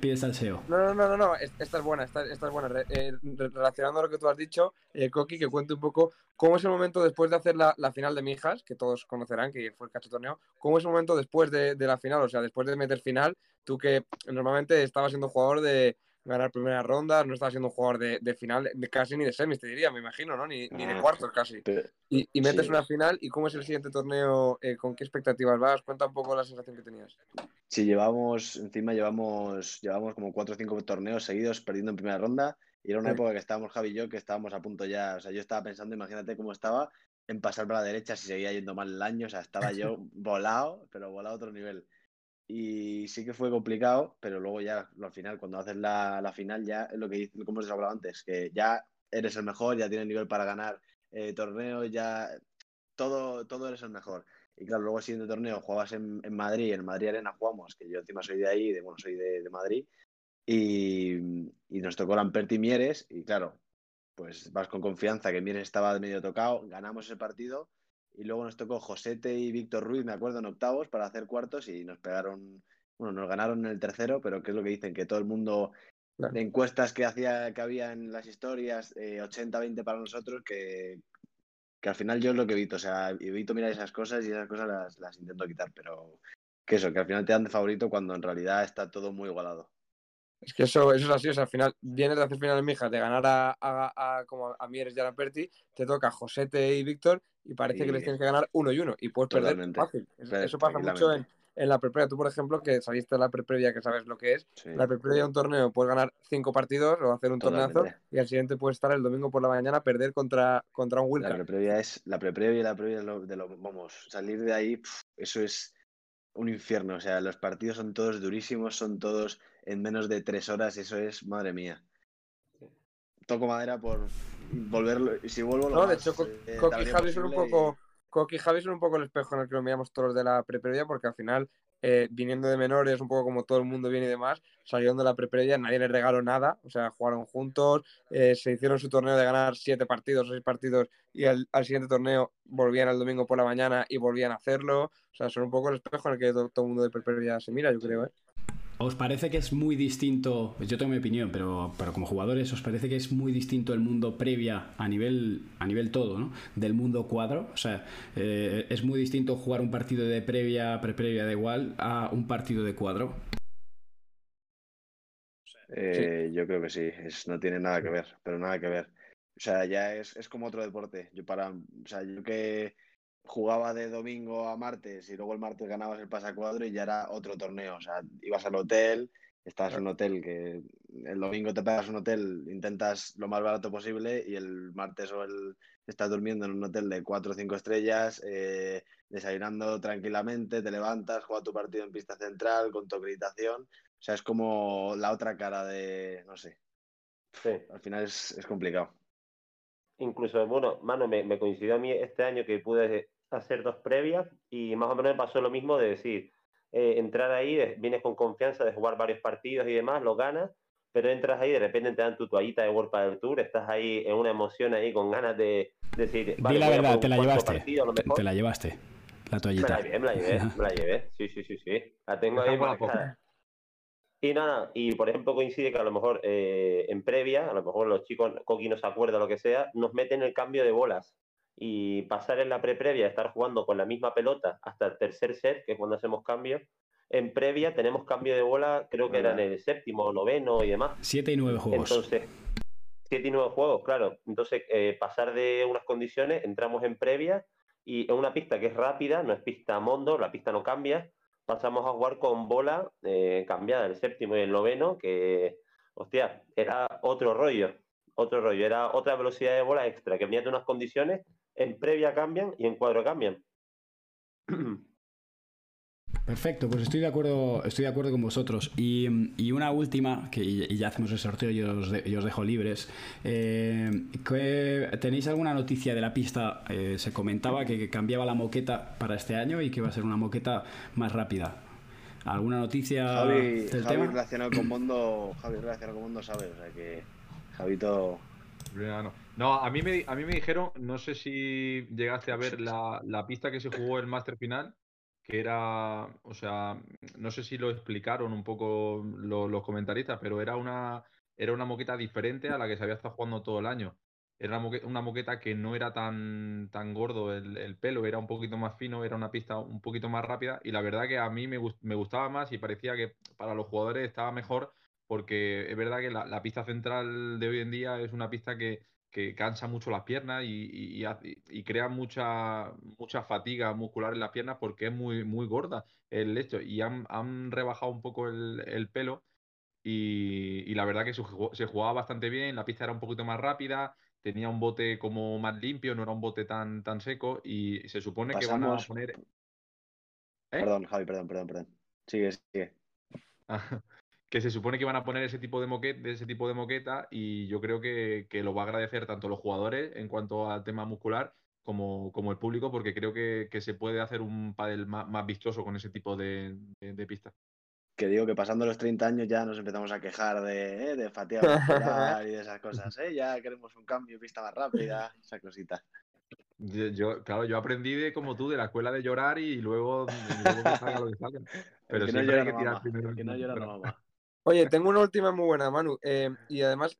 pide, salseo. No, no, no, no, no. Esta es buena, esta, es buena. Eh, relacionando a lo que tú has dicho, eh, Coqui, que cuente un poco cómo es el momento después de hacer la, final de Mijas, que todos conocerán, que fue el cacho torneo. ¿Cómo es el momento después de, de la final? O sea, después de meter final, tú que normalmente estabas siendo jugador de ganar primera ronda, no estabas siendo jugador de, final, de casi ni de semis, te diría, me imagino, ¿no? Ni, de ah, cuartos casi. y, metes una final, ¿y cómo es el siguiente torneo? Eh, ¿Con qué expectativas vas? Cuenta un poco la sensación que tenías. Sí, llevamos, encima llevamos, llevamos como cuatro o cinco torneos seguidos perdiendo en primera ronda. Y era una época que estábamos Javi y yo, que estábamos a punto ya, o sea, yo estaba pensando, imagínate cómo estaba en pasar para la derecha si seguía yendo mal el año, o sea, estaba (laughs) yo volado, pero volado a otro nivel y sí que fue complicado, pero luego ya al final, cuando haces la, la final, ya es lo que como os he hablado antes, que ya eres el mejor, ya tienes nivel para ganar eh, torneo ya todo, todo eres el mejor. Y claro, luego el siguiente torneo jugabas en, en, Madrid, en Madrid Arena jugamos, que yo encima soy de ahí, de, bueno, soy de, de Madrid, y, y, nos tocó Lamperti Mieres, y claro, pues vas con confianza que Mieres estaba medio tocado, ganamos el partido, y luego nos tocó Josete y Víctor Ruiz, me acuerdo, en octavos para hacer cuartos, y nos pegaron, bueno, nos ganaron en el tercero, pero ¿qué es lo que dicen? Que todo el mundo Claro. de encuestas que hacía que había en las historias, eh, 80-20 para nosotros, que, que, al final yo es lo que evito, o sea, evito mirar esas cosas y esas cosas las, las, intento quitar, pero que eso, que al final te dan de favorito cuando en realidad está todo muy igualado. Es que eso, eso es así, o sea, al final vienes de hacer final en Mijas, de ganar a, a, a, como a Mieres y a Lamperti, te toca Josete y Víctor y parece y... que les tienes que ganar uno y uno y puedes Totalmente. perder fácil. Eso pasa mucho en, en la preprevia. Tú, por ejemplo, que saliste de la preprevia, que sabes lo que es, sí. la preprevia de un torneo puedes ganar cinco partidos o hacer un Totalmente. torneazo y al siguiente puedes estar el domingo por la mañana a perder contra, contra un Wilcar. La preprevia es la preprevia y la previa de lo, de lo vamos, salir de ahí, pff, eso es un infierno. O sea, los partidos son todos durísimos, son todos en menos de tres horas, eso es, madre mía. Toco madera por volverlo, si vuelvo lo No, de hecho, eh, Coqui Javi son un poco... Y Coqui Javi son un poco el espejo en el que nos miramos todos los de la preprevia, porque al final, eh, viniendo de menores, un poco como todo el mundo viene y demás, salieron de la preprevia, nadie les regaló nada, o sea, jugaron juntos, eh, se hicieron su torneo de ganar siete partidos, seis partidos, y al, al, siguiente torneo volvían al domingo por la mañana y volvían a hacerlo. O sea, son un poco el espejo en el que todo, todo el mundo de preprevia se mira, yo creo, ¿eh? ¿Os parece que es muy distinto, yo tengo mi opinión, pero, pero como jugadores, ¿os parece que es muy distinto el mundo previa a nivel, a nivel todo, ¿no? Del mundo cuadro. O sea, eh, es muy distinto jugar un partido de previa, pre-previa, da igual, a un partido de cuadro. Eh, sí. Yo creo que sí, es, no tiene nada que ver, pero nada que ver. O sea, ya es, es como otro deporte. Yo para, o sea, yo que jugaba de domingo a martes y luego el martes ganabas el pasacuadro y ya era otro torneo. O sea, ibas al hotel, estabas en un hotel que el domingo te pegas un hotel, intentas lo más barato posible y el martes o el estás durmiendo en un hotel de cuatro o cinco estrellas, eh, desayunando tranquilamente, te levantas, juegas tu partido en pista central con tu acreditación. O sea, es como la otra cara de, no sé. Sí. Al final es, es complicado. Incluso, bueno, mano, me, me, coincidió a mí este año que pude hacer dos previas y más o menos me pasó lo mismo de decir, eh, entrar ahí, de, vienes con confianza de jugar varios partidos y demás, lo ganas, pero entras ahí, de repente te dan tu toallita de World Padel Tour, estás ahí en una emoción ahí con ganas de, de decir, vale, Di la verdad, te la llevaste, partido, te, te, la llevaste, la toallita. Me la llevé, me la llevé, me la llevé, sí, sí, sí, sí, la tengo ahí para y nada, y por ejemplo coincide que a lo mejor eh, en previa, a lo mejor los chicos, Coqui no se acuerda lo que sea, nos meten el cambio de bolas y pasar en la pre-previa, estar jugando con la misma pelota hasta el tercer set, que es cuando hacemos cambios. En previa tenemos cambio de bola, creo que era en el séptimo, noveno y demás. Siete y nueve juegos. Entonces, siete y nueve juegos, claro. Entonces, eh, pasar de unas condiciones, entramos en previa y en una pista que es rápida, no es pista mondo, la pista no cambia, pasamos a jugar con bola eh, cambiada, el séptimo y el noveno, que, hostia, era otro rollo, otro rollo, era otra velocidad de bola extra, que venía de unas condiciones en previa cambian y en cuadro cambian. (clears throat) Perfecto, pues estoy de acuerdo, estoy de acuerdo con vosotros. Y, y una última, que y ya hacemos el sorteo y os, de, y os dejo libres. Eh, ¿Tenéis alguna noticia de la pista? Eh, se comentaba que cambiaba la moqueta para este año y que va a ser una moqueta más rápida. ¿Alguna noticia Javi, del Javi tema? relacionado con Mundo, Javi relacionado con Mundo sabe, o sea que Javito no. a mí, me, a mí me dijeron, no sé si llegaste a ver la, la pista que se jugó el máster final, que era, o sea, no sé si lo explicaron un poco los, comentaristas, pero era una, era una moqueta diferente a la que se había estado jugando todo el año. Era una moqueta, una moqueta que no era tan, tan gordo el, el, pelo, era un poquito más fino, era una pista un poquito más rápida y la verdad que a mí me, me gustaba más y parecía que para los jugadores estaba mejor porque es verdad que la, la, pista central de hoy en día es una pista que, que cansa mucho las piernas y, y, y, y, crea mucha, mucha fatiga muscular en las piernas porque es muy, muy gorda el hecho. Y han, han rebajado un poco el, el pelo y, la verdad que se, se jugaba bastante bien, la pista era un poquito más rápida, tenía un bote como más limpio, no era un bote tan, tan seco y se supone Pasamos... que van a poner... ¿Eh? Perdón, Javi, perdón, perdón, perdón. Sigue, sigue. (laughs) que se supone que van a poner ese tipo de moqueta, ese tipo de moqueta y yo creo que, lo va a agradecer tanto los jugadores en cuanto al tema muscular como, como el público, porque creo que, se puede hacer un pádel más, vistoso con ese tipo de, de, pistas. Que digo que pasando los 30 años ya nos empezamos a quejar de, eh, de fatiga y de esas cosas, ¿eh? Ya queremos un cambio, pista más rápida, esa cosita. Yo, claro, yo aprendí de como tú, de la escuela de llorar y luego, lo que salga. (laughs) Pero siempre hay que tirar primero. Que no llora la mamá. Oye, (laughs) tengo una última muy buena, Manu. Eh, y además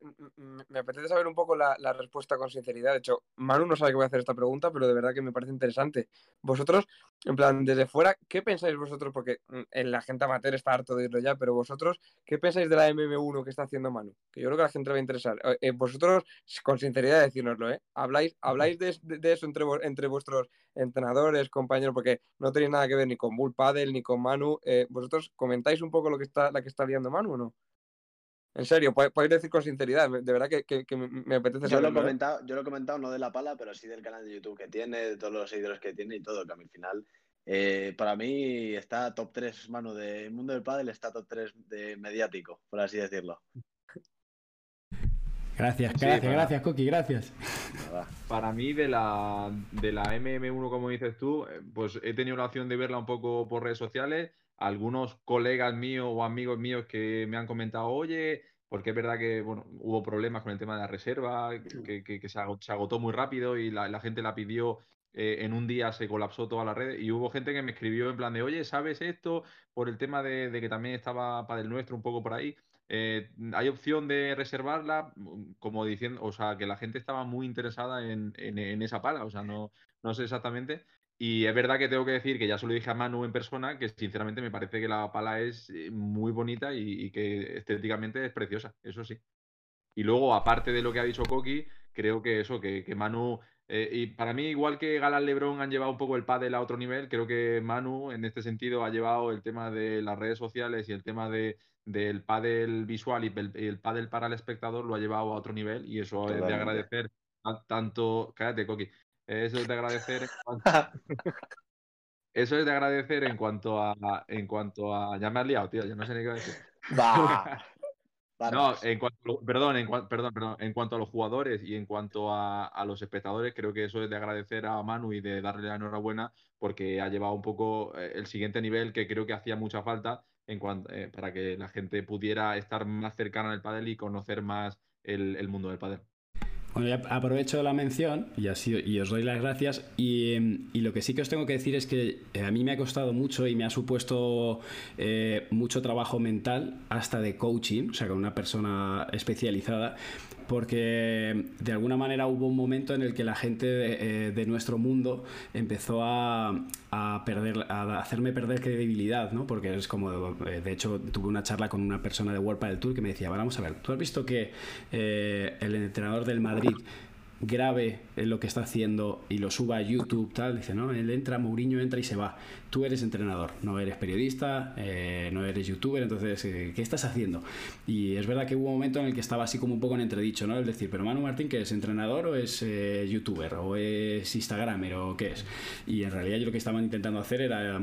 me apetece saber un poco la, respuesta con sinceridad. De hecho, Manu no sabe que voy a hacer esta pregunta, pero de verdad que me parece interesante. Vosotros, en plan, desde fuera, ¿qué pensáis vosotros? Porque mm, en la gente amateur está harto de irlo ya, pero vosotros, ¿qué pensáis de la MM1 que está haciendo Manu? Que yo creo que a la gente le va a interesar. Eh, eh, vosotros, con sinceridad, decírnoslo, ¿eh? ¿Habláis, habláis de, eso entre, entre vuestros entrenadores, compañeros? Porque no tenéis nada que ver ni con Bull Paddle ni con Manu. ¿Vosotros comentáis un poco lo que está, la que está liando Manu? No? En serio, podéis decir con sinceridad, de verdad que, me apetece yo Lo he comentado, yo lo he comentado no de la pala, pero sí del canal de YouTube que tiene, de todos los seguidores que tiene y todo, que al final, eh, para mí está top 3, mano, del mundo del pádel está top 3 de mediático, por así decirlo. Gracias, gracias, gracias, Coqui, gracias. Para mí, de la, de la MM1, como dices tú, eh, pues he tenido la opción de verla un poco por redes sociales algunos colegas míos o amigos míos que me han comentado, oye, porque es verdad que bueno, hubo problemas con el tema de la reserva, que, se, agotó, muy rápido y la, gente la pidió eh, en un día, se colapsó toda la red y hubo gente que me escribió en plan de, oye, ¿sabes esto? Por el tema de, que también estaba para el nuestro un poco por ahí. Eh, ¿Hay opción de reservarla? Como diciendo, o sea, que la gente estaba muy interesada en, en esa pala, o sea, no, no sé exactamente. Y es verdad que tengo que decir que ya se lo dije a Manu en persona, que sinceramente me parece que la pala es eh, muy bonita y, que estéticamente es preciosa, eso sí. Y luego, aparte de lo que ha dicho Koki, creo que eso, que, Manu, eh, y para mí, igual que Galán Lebron han llevado un poco el pádel a otro nivel, creo que Manu en este sentido ha llevado el tema de las redes sociales y el tema de, del pádel visual y el, el pádel para el espectador lo ha llevado a otro nivel y eso es de agradecer tanto, cállate Coqui, eso es de agradecer en cuanto, (laughs) eso es de agradecer en cuanto a en cuanto a ya me has liado, tío, yo no sé ni qué decir. (laughs) no, en cuanto, perdón, en, perdón, perdón, en cuanto a los jugadores y en cuanto a, los espectadores, creo que eso es de agradecer a Manu y de darle la enhorabuena porque ha llevado un poco eh, el siguiente nivel que creo que hacía mucha falta en cuanto, eh, para que la gente pudiera estar más cercana al pádel y conocer más el, el mundo del pádel. Bueno, ya aprovecho la mención y, os doy las gracias. Y, lo que sí que os tengo que decir es que eh, a mí me ha costado mucho y me ha supuesto eh, mucho trabajo mental, hasta de coaching, o sea, con una persona especializada, porque de alguna manera hubo un momento en el que la gente de, eh, nuestro mundo empezó a, perder, a hacerme perder credibilidad, ¿no? Porque es como, eh, de hecho, tuve una charla con una persona de World del Tour que me decía, vamos a ver, ¿tú has visto que eh, el entrenador del Madrid grabe lo que está haciendo y lo suba a YouTube, tal, dice, no, él entra, Mourinho entra y se va. Tú eres entrenador, no eres periodista, eh, no eres youtuber, entonces, eh, ¿qué estás haciendo? Y es verdad que hubo un momento en el que estaba así como un poco en entredicho, ¿no? Es decir, pero Manu Martín, ¿qué es? ¿Entrenador o es eh, youtuber? ¿O es instagramer? ¿O qué es? Y en realidad yo lo que estaban intentando hacer era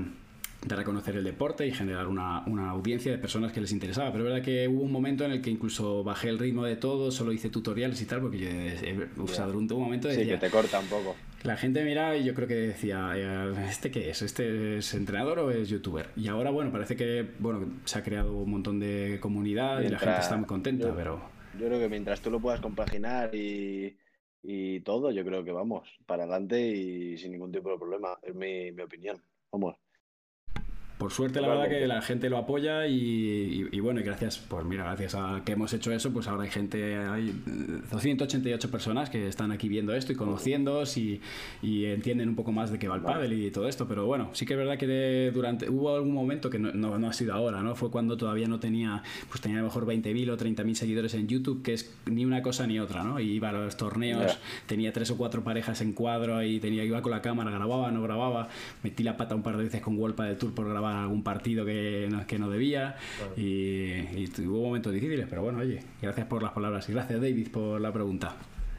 de reconocer el deporte y generar una, audiencia de personas que les interesaba. Pero es verdad que hubo un momento en el que incluso bajé el ritmo de todo, solo hice tutoriales y tal, porque yo he usado un momento Sí, que te corta un poco. La gente miraba y yo creo que decía, eh, ¿este qué es? ¿Este es entrenador o es youtuber? Y ahora, bueno, parece que bueno se ha creado un montón de comunidad y la gente está muy contenta, pero... Yo creo que mientras tú lo puedas compaginar y, y todo, yo creo que vamos para adelante y sin ningún tipo de problema, es mi, mi opinión. Vamos. Por suerte, la verdad que la gente lo apoya y, bueno, y gracias, pues mira, gracias a que hemos hecho eso, pues ahora hay gente, hay 288 personas que están aquí viendo esto y conociéndoos y, y entienden un poco más de qué va el pádel y todo esto, pero bueno, sí que es verdad que durante, hubo algún momento que no, no, ha sido ahora, ¿no? Fue cuando todavía no tenía, pues tenía a lo mejor 20.000 o 30.000 seguidores en YouTube, que es ni una cosa ni otra, ¿no? Y iba a los torneos, tenía tres o cuatro parejas en cuadro y tenía, iba con la cámara, grababa, no grababa, metí la pata un par de veces con Wolpa de Tour por grabar algún partido que no, que no debía y, hubo momentos difíciles, pero bueno, oye, gracias por las palabras y gracias David por la pregunta.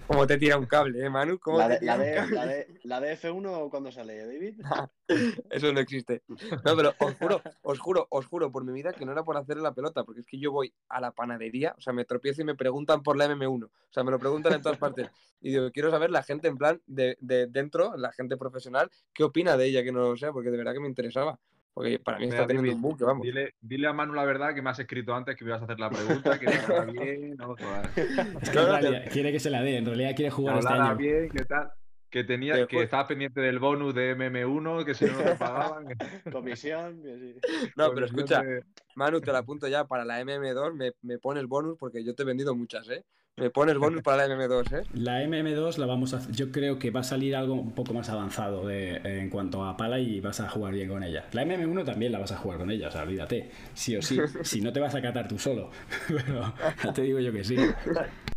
¿Cómo te tira un cable, eh, Manu? ¿Cómo La de, la, de, la, de, la de F1 cuando sale, David. (laughs) Eso no existe. No, pero os juro, os juro, os juro por mi vida que no era por hacerle la pelota, porque es que yo voy a la panadería, o sea, me tropiezo y me preguntan por la MM1. O sea, me lo preguntan en todas partes. Y digo, quiero saber la gente en plan de, de dentro, la gente profesional, qué opina de ella, que no lo sé, porque de verdad que me interesaba. Porque para mí está teniendo David, un buque, vamos. Dile, dile a Manu la verdad que me has escrito antes que me ibas a hacer la pregunta, que te bien, no Claro, realidad quiere que se la dé, en realidad quiere jugar este año. bien, que tal. Que tenía, Te que estabas pendiente del bonus de MM1, que si no no te pagaban. (laughs) Comisión, que sí. No, pero escucha, de- Manu, te la apunto ya para la MM2, me, me pones bonus porque yo te he vendido muchas, ¿eh? Me pones bonus para la MM2, ¿eh? La MM2 la vamos a yo creo que va a salir algo un poco más avanzado de- en cuanto a pala y vas a jugar bien con ella. La MM1 también la vas a jugar con ella, o sea, olvídate. Sí o sí. (laughs) Si no te vas a catar tú solo. (laughs) Pero ya te digo yo que sí. (laughs)